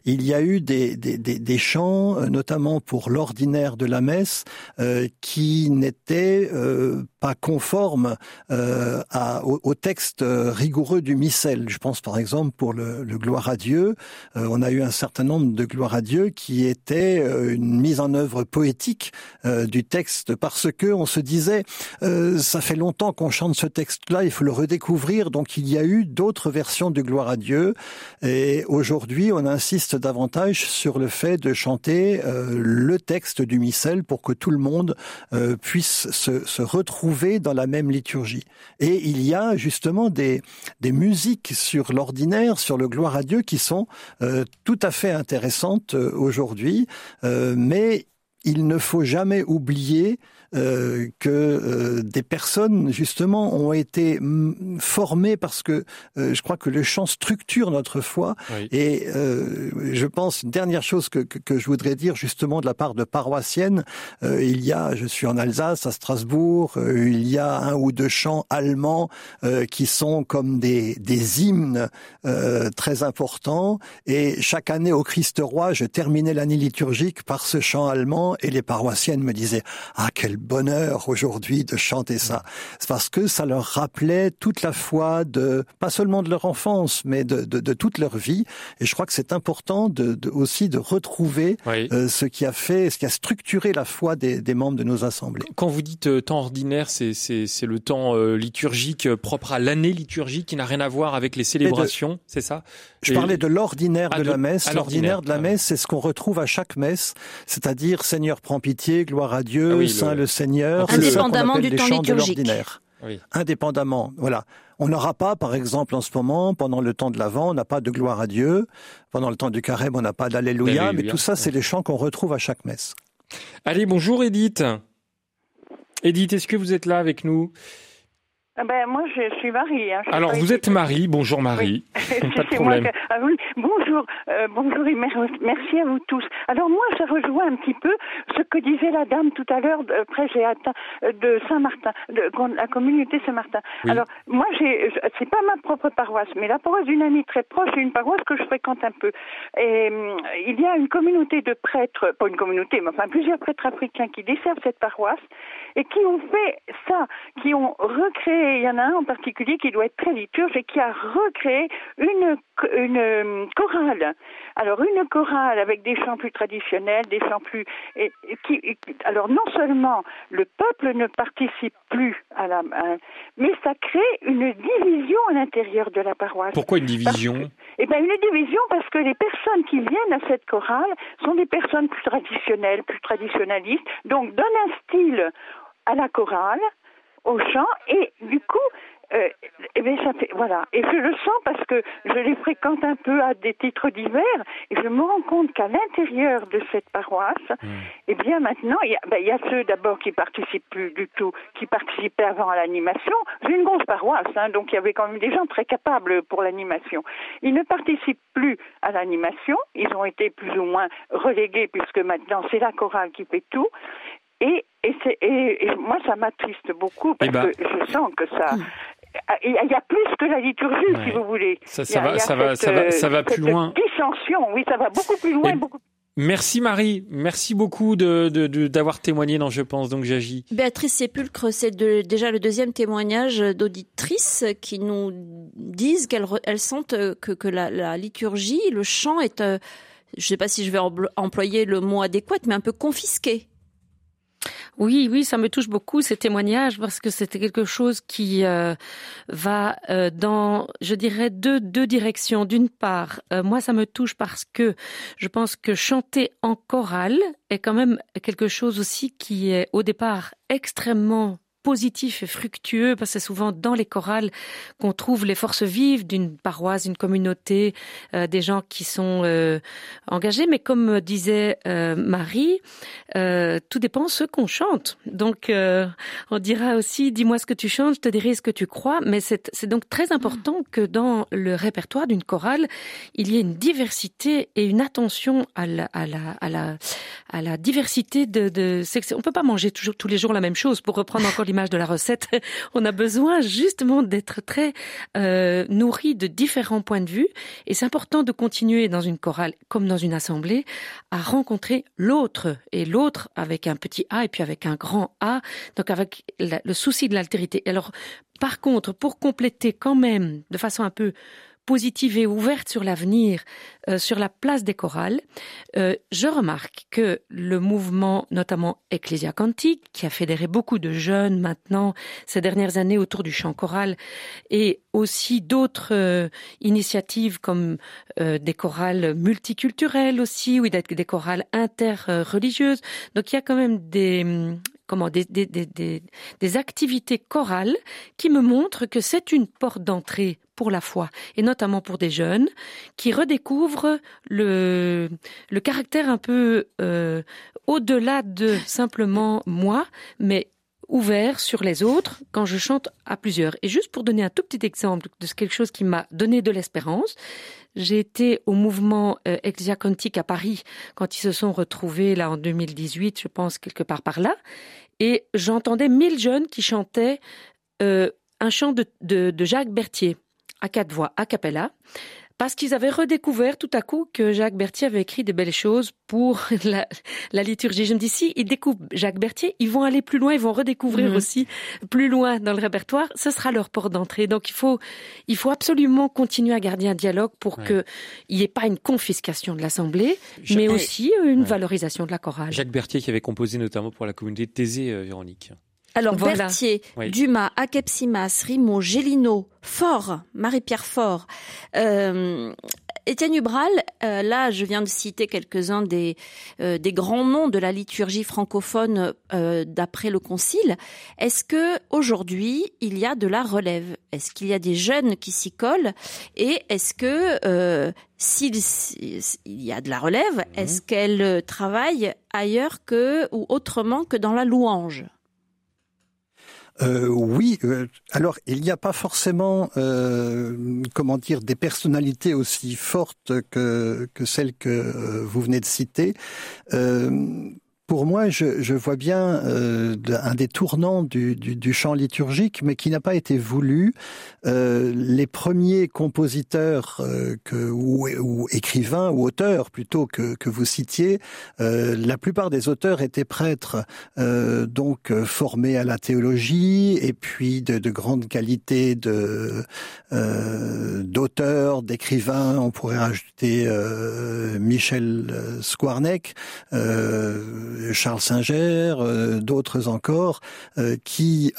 il y a eu des, chants, euh, notamment pour l'ordinaire de la messe, euh, qui n'étaient euh, pas conformes au, texte rigoureux du missel. Je pense par exemple pour le, gloire à Dieu, on a eu un certain nombre de gloire à Dieu qui étaient une mise en œuvre poétique du texte parce que on se disait ça fait longtemps qu'on chante ce texte-là, il faut le redécouvrir. Donc il y a eu d'autres versions du gloire à Dieu et aujourd'hui on insiste davantage sur le fait de chanter euh, le texte du missel pour que tout le monde euh, puisse se, retrouver dans la même liturgie. Et il y a justement des, musiques sur l'ordinaire, sur le gloire à Dieu, qui sont euh, tout à fait intéressantes aujourd'hui, mais il ne faut jamais oublier euh, que euh, des personnes justement ont été formées parce que euh, je crois que le chant structure notre foi oui. et euh, je pense une dernière chose que, que, que, je voudrais dire justement de la part de paroissiennes euh, il y a je suis en Alsace à Strasbourg euh, il y a un ou deux chants allemands qui sont comme des, des hymnes très importants et chaque année au Christ roi je terminais l'année liturgique par ce chant allemand et les paroissiennes me disaient ah quel bonheur aujourd'hui de chanter ça. C'est parce que ça leur rappelait toute la foi de, pas seulement de leur enfance, mais de, de, de toute leur vie. Et je crois que c'est important de, de, aussi de retrouver euh, ce qui a fait, ce qui a structuré la foi des, des membres de nos assemblées. Quand vous dites euh, temps ordinaire, c'est le temps euh, liturgique propre à l'année liturgique qui n'a rien à voir avec les célébrations, c'est ça? Je parlais de l'ordinaire ah, de, la messe. L'ordinaire de la messe, c'est ce qu'on retrouve à chaque messe, c'est-à-dire Seigneur prend pitié, gloire à Dieu, ah Saint le... Seigneur, indépendamment du temps liturgique. Oui. Indépendamment, voilà. On n'aura pas, par exemple, en ce moment, pendant le temps de l'Avent, on n'a pas de gloire à Dieu. Pendant le temps du carême, on n'a pas d'Alléluia. Mais tout ça, c'est les chants qu'on retrouve à chaque messe. Allez, bonjour Edith. Edith, est-ce que vous êtes là avec nous? Ben, moi, je suis Marie. Hein. Alors, vous êtes Marie. Bonjour Marie. [LAUGHS] [LAUGHS] Pas de problème. Ah, oui. Bonjour. Euh, bonjour et merci à vous tous. Alors, moi, ça rejoint un petit peu ce que disait la dame tout à l'heure, euh, près euh, de Saint-Martin, de la communauté Saint-Martin. Alors, moi, j'ai, c'est pas ma propre paroisse, mais la paroisse d'une amie très proche et une paroisse que je fréquente un peu. Et il y a une communauté de prêtres, pas une communauté, mais enfin plusieurs prêtres africains qui desservent cette paroisse et qui ont fait ça, qui ont recréé, il y en a un en particulier qui doit être très liturge et qui a recréé une, une euh, chorale. Alors une chorale avec des chants plus traditionnels, des chants plus... Et, qui, alors non seulement le peuple ne participe plus à la... mais ça crée une division à l'intérieur de la paroisse. Pourquoi une division? Eh bien une division parce que les personnes qui viennent à cette chorale sont des personnes plus traditionnelles, plus traditionnalistes, donc donnent un style à la chorale, au chant, et du coup, euh, eh bien, ça fait, voilà. Et je le sens parce que je les fréquente un peu à des titres divers et je me rends compte qu'à l'intérieur de cette paroisse, mmh. eh bien, maintenant, il y a, ben, il y a ceux d'abord qui participent plus du tout, qui participaient avant à l'animation. J'ai une grosse paroisse, hein, donc il y avait quand même des gens très capables pour l'animation. Ils ne participent plus à l'animation. Ils ont été plus ou moins relégués puisque maintenant c'est la chorale qui fait tout. Et, et, et, moi, ça m'attriste beaucoup parce eh ben, que je sens que ça. Il y a plus que la liturgie, si vous voulez. Ça, ça, va, ça, va, ça, va, ça va plus loin. Dissension, oui, ça va beaucoup plus loin. Beaucoup... Merci Marie, merci beaucoup de, d'avoir de, témoigné dans Je pense donc j'agis. Béatrice Sépulcre, c'est déjà le deuxième témoignage d'auditrices qui nous disent qu'elles elles sentent que, que la, la, liturgie, le chant est, euh, je ne sais pas si je vais employer le mot adéquat, mais un peu confisqué. Oui, oui, ça me touche beaucoup ces témoignages parce que c'était quelque chose qui euh, va euh, dans, je dirais, deux, deux directions. D'une part, euh, moi, ça me touche parce que je pense que chanter en chorale est quand même quelque chose aussi qui est au départ extrêmement positif et fructueux, parce que c'est souvent dans les chorales qu'on trouve les forces vives d'une paroisse, d'une communauté, euh, des gens qui sont euh, engagés. Mais comme disait euh, Marie, tout dépend ce qu'on chante. Donc, on dira aussi, dis-moi ce que tu chantes, je te dirai ce que tu crois. Mais c'est donc très important que dans le répertoire d'une chorale, il y ait une diversité et une attention à la, diversité de, de... On peut pas manger toujours tous les jours la même chose, pour reprendre encore l'image de la recette, [LAUGHS] on a besoin justement d'être très euh, nourri de différents points de vue. Et c'est important de continuer dans une chorale comme dans une assemblée à rencontrer l'autre et l'autre avec un petit A et puis avec un grand A, donc avec le souci de l'altérité. Alors, par contre, pour compléter quand même de façon un peu positive et ouverte sur l'avenir, euh, sur la place des chorales, euh, je remarque que le mouvement, notamment Ecclesia Cantique, qui a fédéré beaucoup de jeunes maintenant ces dernières années autour du chant choral, et aussi d'autres euh, initiatives comme des chorales multiculturelles aussi, ou des, des chorales interreligieuses. Donc il y a quand même des comment des, des, des, des, activités chorales qui me montrent que c'est une porte d'entrée pour la foi, et notamment pour des jeunes qui redécouvrent le, le caractère un peu euh, au-delà de simplement moi, mais ouvert sur les autres quand je chante à plusieurs. Et juste pour donner un tout petit exemple de quelque chose qui m'a donné de l'espérance, j'ai été au mouvement euh, à Paris quand ils se sont retrouvés là en 2018, je pense quelque part par là, et j'entendais mille jeunes qui chantaient euh, un chant de, de, de Jacques Berthier à quatre voix, a cappella, parce qu'ils avaient redécouvert tout à coup que Jacques Berthier avait écrit des belles choses pour [LAUGHS] la, liturgie. Je me dis, si ils découvrent Jacques Berthier, ils vont aller plus loin, ils vont redécouvrir mhm. aussi plus loin dans le répertoire. Ce sera leur porte d'entrée. Donc il faut, il faut absolument continuer à garder un dialogue pour qu'il n'y ait pas une confiscation de l'Assemblée, mais aussi une valorisation de la chorale. Jacques Berthier qui avait composé notamment pour la communauté de Thésée, euh, Véronique. Alors Berthier, Dumas, Akepsimas, Rimaud, Gélino, Fort, Marie-Pierre Fort, euh, Étienne Hubral, euh, là je viens de citer quelques-uns des, euh, des grands noms de la liturgie francophone d'après le Concile. Est-ce que aujourd'hui il y a de la relève? Est-ce qu'il y a des jeunes qui s'y collent? Et est-ce que s'il y a de la relève, mmh. est-ce qu'elle travaille ailleurs que ou autrement que dans la louange? Euh, oui, euh, alors il n'y a pas forcément, euh, comment dire, des personnalités aussi fortes que, celles que euh, vous venez de citer. Pour moi, je, je vois bien euh, un des tournants du, du, du, chant liturgique, mais qui n'a pas été voulu. Euh, les premiers compositeurs euh, que, ou, ou, écrivains ou auteurs plutôt que, que vous citiez, euh, la plupart des auteurs étaient prêtres, euh, donc formés à la théologie et puis de, de grande qualité de d'auteurs, d'écrivains. On pourrait rajouter Michel Squarneck. Charles Singer, euh, d'autres encore, euh, qui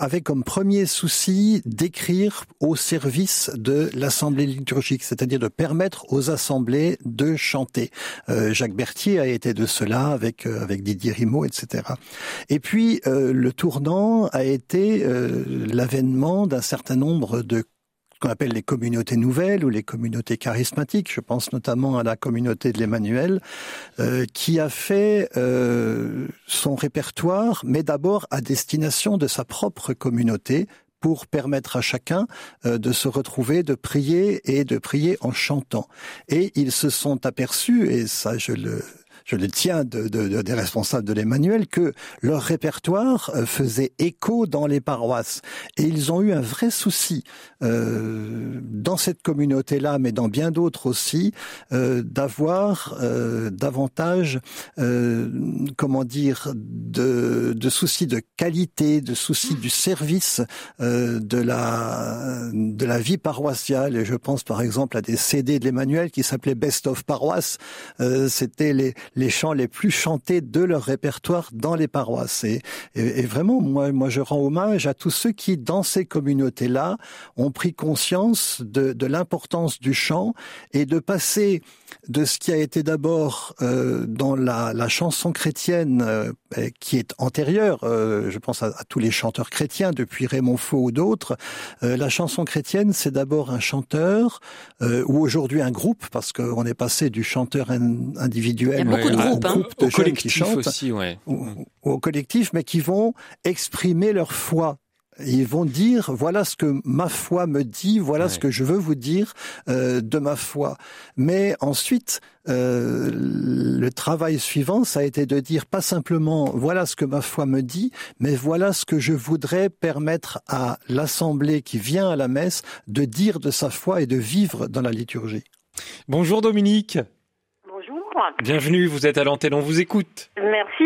avaient comme premier souci d'écrire au service de l'assemblée liturgique, c'est-à-dire de permettre aux assemblées de chanter. Euh, Jacques Berthier a été de cela avec avec Didier Rimaud, etc. Et puis le tournant a été l'avènement d'un certain nombre de qu'on appelle les communautés nouvelles ou les communautés charismatiques. Je pense notamment à la communauté de l'Emmanuel, euh, qui a fait euh, son répertoire, mais d'abord à destination de sa propre communauté, pour permettre à chacun euh, de se retrouver, de prier et de prier en chantant. Et ils se sont aperçus, et ça je le je le tiens de, de, des responsables de l'Emmanuel, que leur répertoire euh, faisait écho dans les paroisses. Et ils ont eu un vrai souci euh, dans cette communauté-là, mais dans bien d'autres aussi, euh, d'avoir euh, davantage, euh, comment dire, de, de soucis de qualité, de soucis du service euh, de la de la vie paroissiale. Et je pense par exemple à des CD de l'Emmanuel qui s'appelaient Best of Paroisse. C'était les les chants les plus chantés de leur répertoire dans les paroisses. Et, vraiment, moi, moi, je rends hommage à tous ceux qui, dans ces communautés-là, ont pris conscience de, de l'importance du chant et de passer de ce qui a été d'abord euh, dans la, la, chanson chrétienne euh, qui est antérieure, euh, je pense à, à, tous les chanteurs chrétiens depuis Raymond Faux ou d'autres. Euh, la chanson chrétienne, c'est d'abord un chanteur euh, ou aujourd'hui un groupe parce qu'on est passé du chanteur individuel Il y a beaucoup de groupes, hein. de jeunes qui chantent, aussi, ouais. au, au collectif, mais qui vont exprimer leur foi ils vont dire voilà ce que ma foi me dit, voilà ouais. ce que je veux vous dire euh, de ma foi. Mais ensuite, euh, le travail suivant, ça a été de dire pas simplement voilà ce que ma foi me dit, mais voilà ce que je voudrais permettre à l'assemblée qui vient à la messe de dire de sa foi et de vivre dans la liturgie. Bonjour Dominique. Bonjour. Bienvenue, vous êtes à l'antenne, on vous écoute. Merci.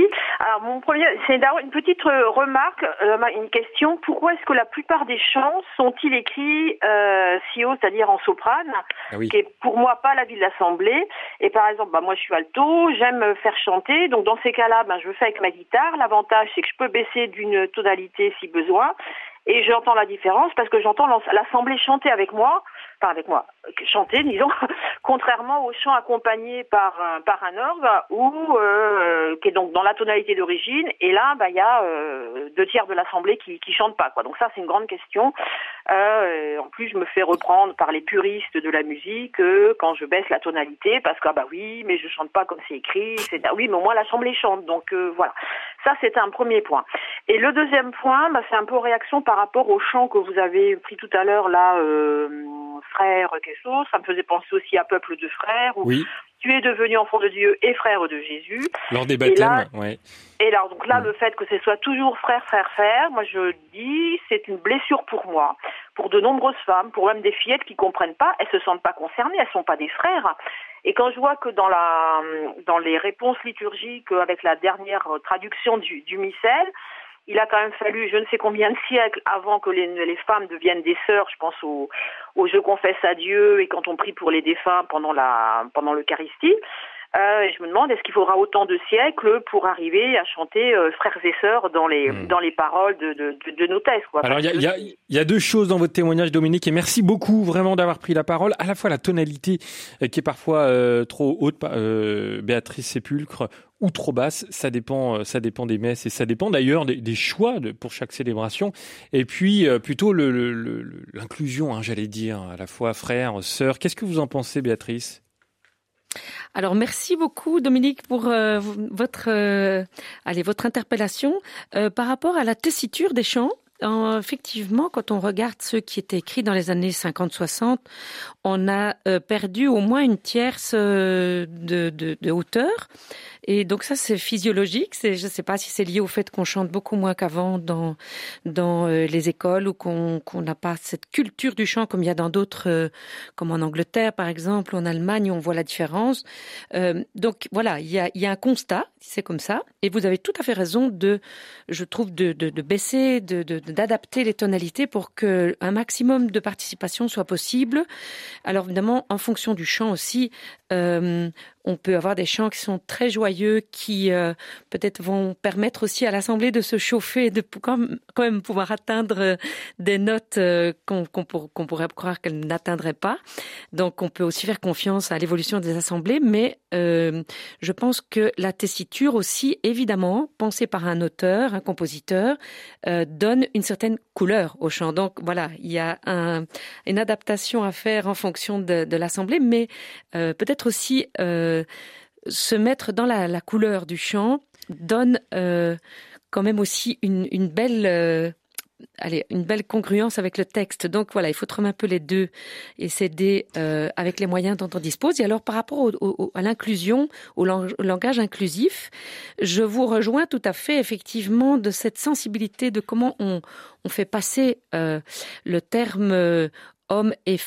Alors mon premier, c'est d'abord une petite euh, remarque, euh, une question. Pourquoi est-ce que la plupart des chants sont-ils écrits euh, si haut, c'est-à-dire en soprane, ah oui. qui est pour moi pas la vie de l'assemblée? Et par exemple, bah, moi je suis alto, j'aime faire chanter, donc dans ces cas-là, bah, je le fais avec ma guitare. L'avantage c'est que je peux baisser d'une tonalité si besoin, et j'entends la différence parce que j'entends l'assemblée chanter avec moi enfin avec moi, chanter, disons, [LAUGHS] contrairement au chant accompagné par un, par un orgue ou euh, qui est donc dans la tonalité d'origine. Et là, bah il y a euh, deux tiers de l'assemblée qui qui chantent pas quoi. Donc ça c'est une grande question. Euh, en plus, je me fais reprendre par les puristes de la musique quand je baisse la tonalité parce que ah bah oui, mais je chante pas comme c'est écrit. C'est oui, mais au moins l'assemblée chante. Donc voilà. Ça c'était un premier point. Et le deuxième point, bah, c'est un peu réaction rapport au chant que vous avez pris tout à l'heure là. Euh, frère quelque chose. Ça me faisait penser aussi à peuple de frères. Où oui. Tu es devenu enfant de Dieu et frère de Jésus. Lors des baptêmes, ouais. Et là, donc là, mmh. le fait que ce soit toujours frère, frère, frère, moi je dis, c'est une blessure pour moi. pour de nombreuses femmes, pour même des fillettes qui comprennent pas, elles se sentent pas concernées, elles sont pas des frères. Et quand je vois que dans la dans les réponses liturgiques avec la dernière traduction du, du missel, il a quand même fallu je ne sais combien de siècles avant que les, femmes deviennent des sœurs. Je pense au, au Je confesse à Dieu et quand on prie pour les défunts pendant la pendant l'Eucharistie. Euh, je me demande est-ce qu'il faudra autant de siècles pour arriver à chanter euh, frères et sœurs dans les hmm. dans les paroles de, de, de, nos thèses. Quoi. Alors il y a, y, a, y a, deux choses dans votre témoignage, Dominique, et merci beaucoup vraiment d'avoir pris la parole. À la fois la tonalité euh, qui est parfois euh, trop haute, Béatrice Sépulcre, ou trop basse, ça dépend, ça dépend des messes et ça dépend d'ailleurs des, des, choix de, pour chaque célébration. Et puis plutôt l'inclusion, hein, j'allais dire, à la fois frères, sœurs. Qu'est-ce que vous en pensez, Béatrice? Alors merci beaucoup Dominique pour euh, votre euh, votre interpellation euh, par rapport à la tessiture des effectivement, quand on regarde ceux qui étaient écrits dans les années 50-60, on a perdu au moins une tierce de, de, de hauteur. Et donc ça, c'est physiologique. C'est, je ne sais pas si c'est lié au fait qu'on chante beaucoup moins qu'avant dans dans euh, les écoles ou qu'on n'a pas cette culture du chant comme il y a dans d'autres, euh, comme en Angleterre par exemple, ou en Allemagne, on voit la différence. Euh, donc voilà, il y a y a un constat, c'est comme ça. Et vous avez tout à fait raison de, je trouve, de de, de baisser, de, de d'adapter les tonalités pour que un maximum de participation soit possible. Alors évidemment, en fonction du chant aussi, euh, on peut avoir des chants qui sont très joyeux, qui euh, peut-être vont permettre aussi à l'Assemblée de se chauffer de quand même pouvoir atteindre euh, des notes euh, qu'on pourrait croire qu'elle n'atteindrait pas. Donc on peut aussi faire confiance à l'évolution des assemblées, mais je pense que la tessiture aussi, évidemment, pensée par un auteur, un compositeur, donne une certaine couleur au chant. Donc voilà, il y a un, une adaptation à faire en fonction de l'Assemblée, mais peut-être aussi se mettre dans la, couleur du chant donne euh, quand même aussi une, une belle euh, une belle congruence avec le texte. Donc voilà, il faut trouver un peu les deux et s'aider euh, avec les moyens dont on dispose. Et alors par rapport à l'inclusion, au langage inclusif, je vous rejoins tout à fait effectivement de cette sensibilité de comment on, fait passer le terme hommes et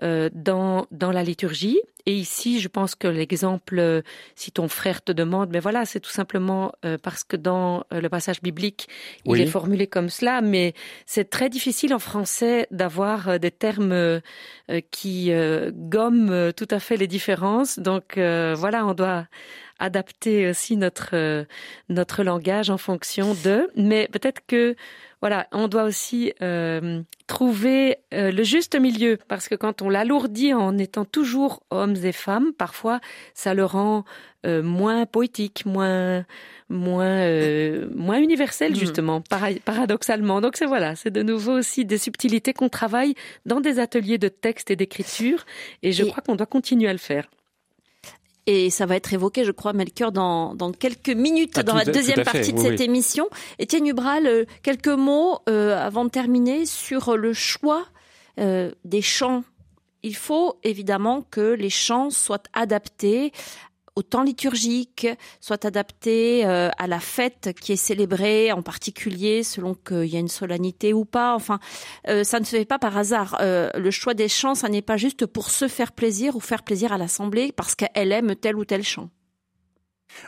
dans, dans la liturgie. Et ici, je pense que l'exemple, euh, si ton frère te demande, mais voilà, c'est tout simplement euh, parce que dans le passage biblique, il est formulé comme cela, mais c'est très difficile en français d'avoir des termes qui gomment tout à fait les différences. Donc voilà, on doit adapter aussi notre notre langage en fonction de. Mais peut-être que voilà, on doit aussi euh, trouver euh, le juste milieu parce que quand on l'alourdit en étant toujours hommes et femmes, parfois ça le rend euh, moins poétique, moins moins moins universel mm. justement, paradoxalement. Donc c'est voilà, c'est de nouveau aussi des subtilités qu'on travaille dans des ateliers de texte et d'écriture et je crois qu'on doit continuer à le faire. Et ça va être évoqué, je crois, Melchior, dans, dans quelques minutes, ah, dans la deuxième partie de cette émission. Étienne Hubral, euh, quelques mots euh, avant de terminer sur le choix euh, des chants. Il faut évidemment que les chants soient adaptés au temps liturgique, soit adapté euh, à la fête qui est célébrée, en particulier selon qu'il y a une solennité ou pas. Enfin, euh, ça ne se fait pas par hasard. Euh, le choix des chants, ça n'est pas juste pour se faire plaisir ou faire plaisir à l'Assemblée parce qu'elle aime tel ou tel chant.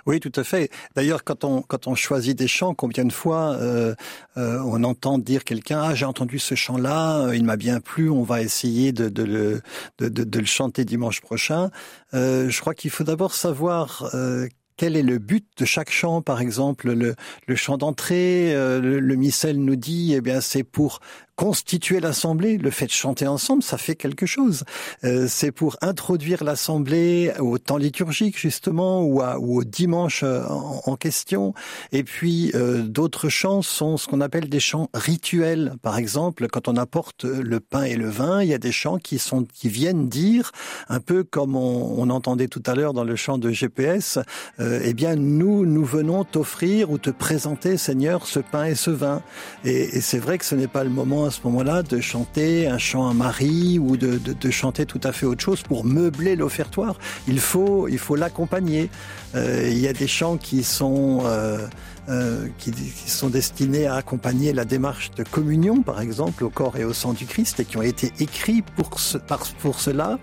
Oui, tout à fait. D'ailleurs, quand on quand on choisit des chants, combien de fois euh, euh, on entend dire quelqu'un ah j'ai entendu ce chant-là, euh, il m'a bien plu, on va essayer de de le de, de, le chanter dimanche prochain. Euh, je crois qu'il faut d'abord savoir euh, quel est le but de chaque chant, par exemple le, le chant d'entrée, euh, le, le, missel nous dit, eh bien c'est pour constituer l'assemblée, le fait de chanter ensemble, ça fait quelque chose. Euh, c'est pour introduire l'assemblée au temps liturgique justement ou, à, ou au dimanche euh, en, en, question. Et puis euh, d'autres chants sont ce qu'on appelle des chants rituels. Par exemple, quand on apporte le pain et le vin, il y a des chants qui sont qui viennent dire un peu comme on, on entendait tout à l'heure dans le chant de GPS. Euh, eh bien, nous nous venons t'offrir ou te présenter, Seigneur, ce pain et ce vin. Et, et c'est vrai que ce n'est pas le moment à ce moment-là de chanter un chant à Marie ou de, chanter tout à fait autre chose pour meubler l'offertoire. Il faut, il faut l'accompagner. Euh, il y a des chants qui sont euh, euh, qui, qui, sont destinés à accompagner la démarche de communion, par exemple, au corps et au sang du Christ, et qui ont été écrits pour, ce, pour cela.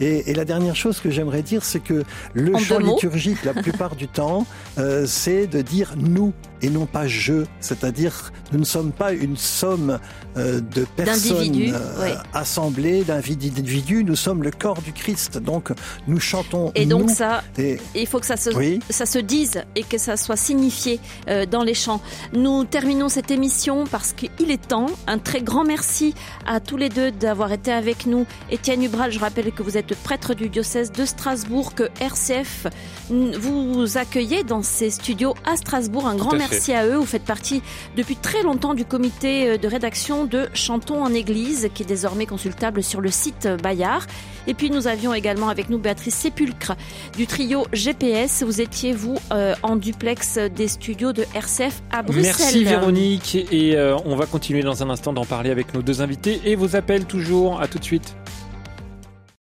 Et, et, la dernière chose que j'aimerais dire, c'est que le en chant liturgique, la plupart du temps, euh, c'est de dire nous et non pas je, c'est-à-dire nous ne sommes pas une somme euh, de personnes euh, ouais. assemblées, d'individus, nous sommes le corps du Christ, donc nous chantons. Et donc nous, ça, et... il faut que ça se, oui. ça se dise et que ça soit signifié dans les chants. Nous terminons cette émission parce qu'il est temps. Un très grand merci à tous les deux d'avoir été avec nous. Étienne Hubral, je rappelle que vous êtes prêtre du diocèse de Strasbourg, que RCF vous accueillez dans ses studios à Strasbourg. Un grand merci à eux. Vous faites partie depuis très longtemps du comité de rédaction de Chantons en Église, qui est désormais consultable sur le site Bayard. Et puis nous avions également avec nous Béatrice Sépulcre du trio GPS. Vous étiez, vous, euh, en duplex des studios de RCF à Bruxelles. Merci Véronique. Et euh, on va continuer dans un instant d'en parler avec nos deux invités et vos appels toujours. À tout de suite.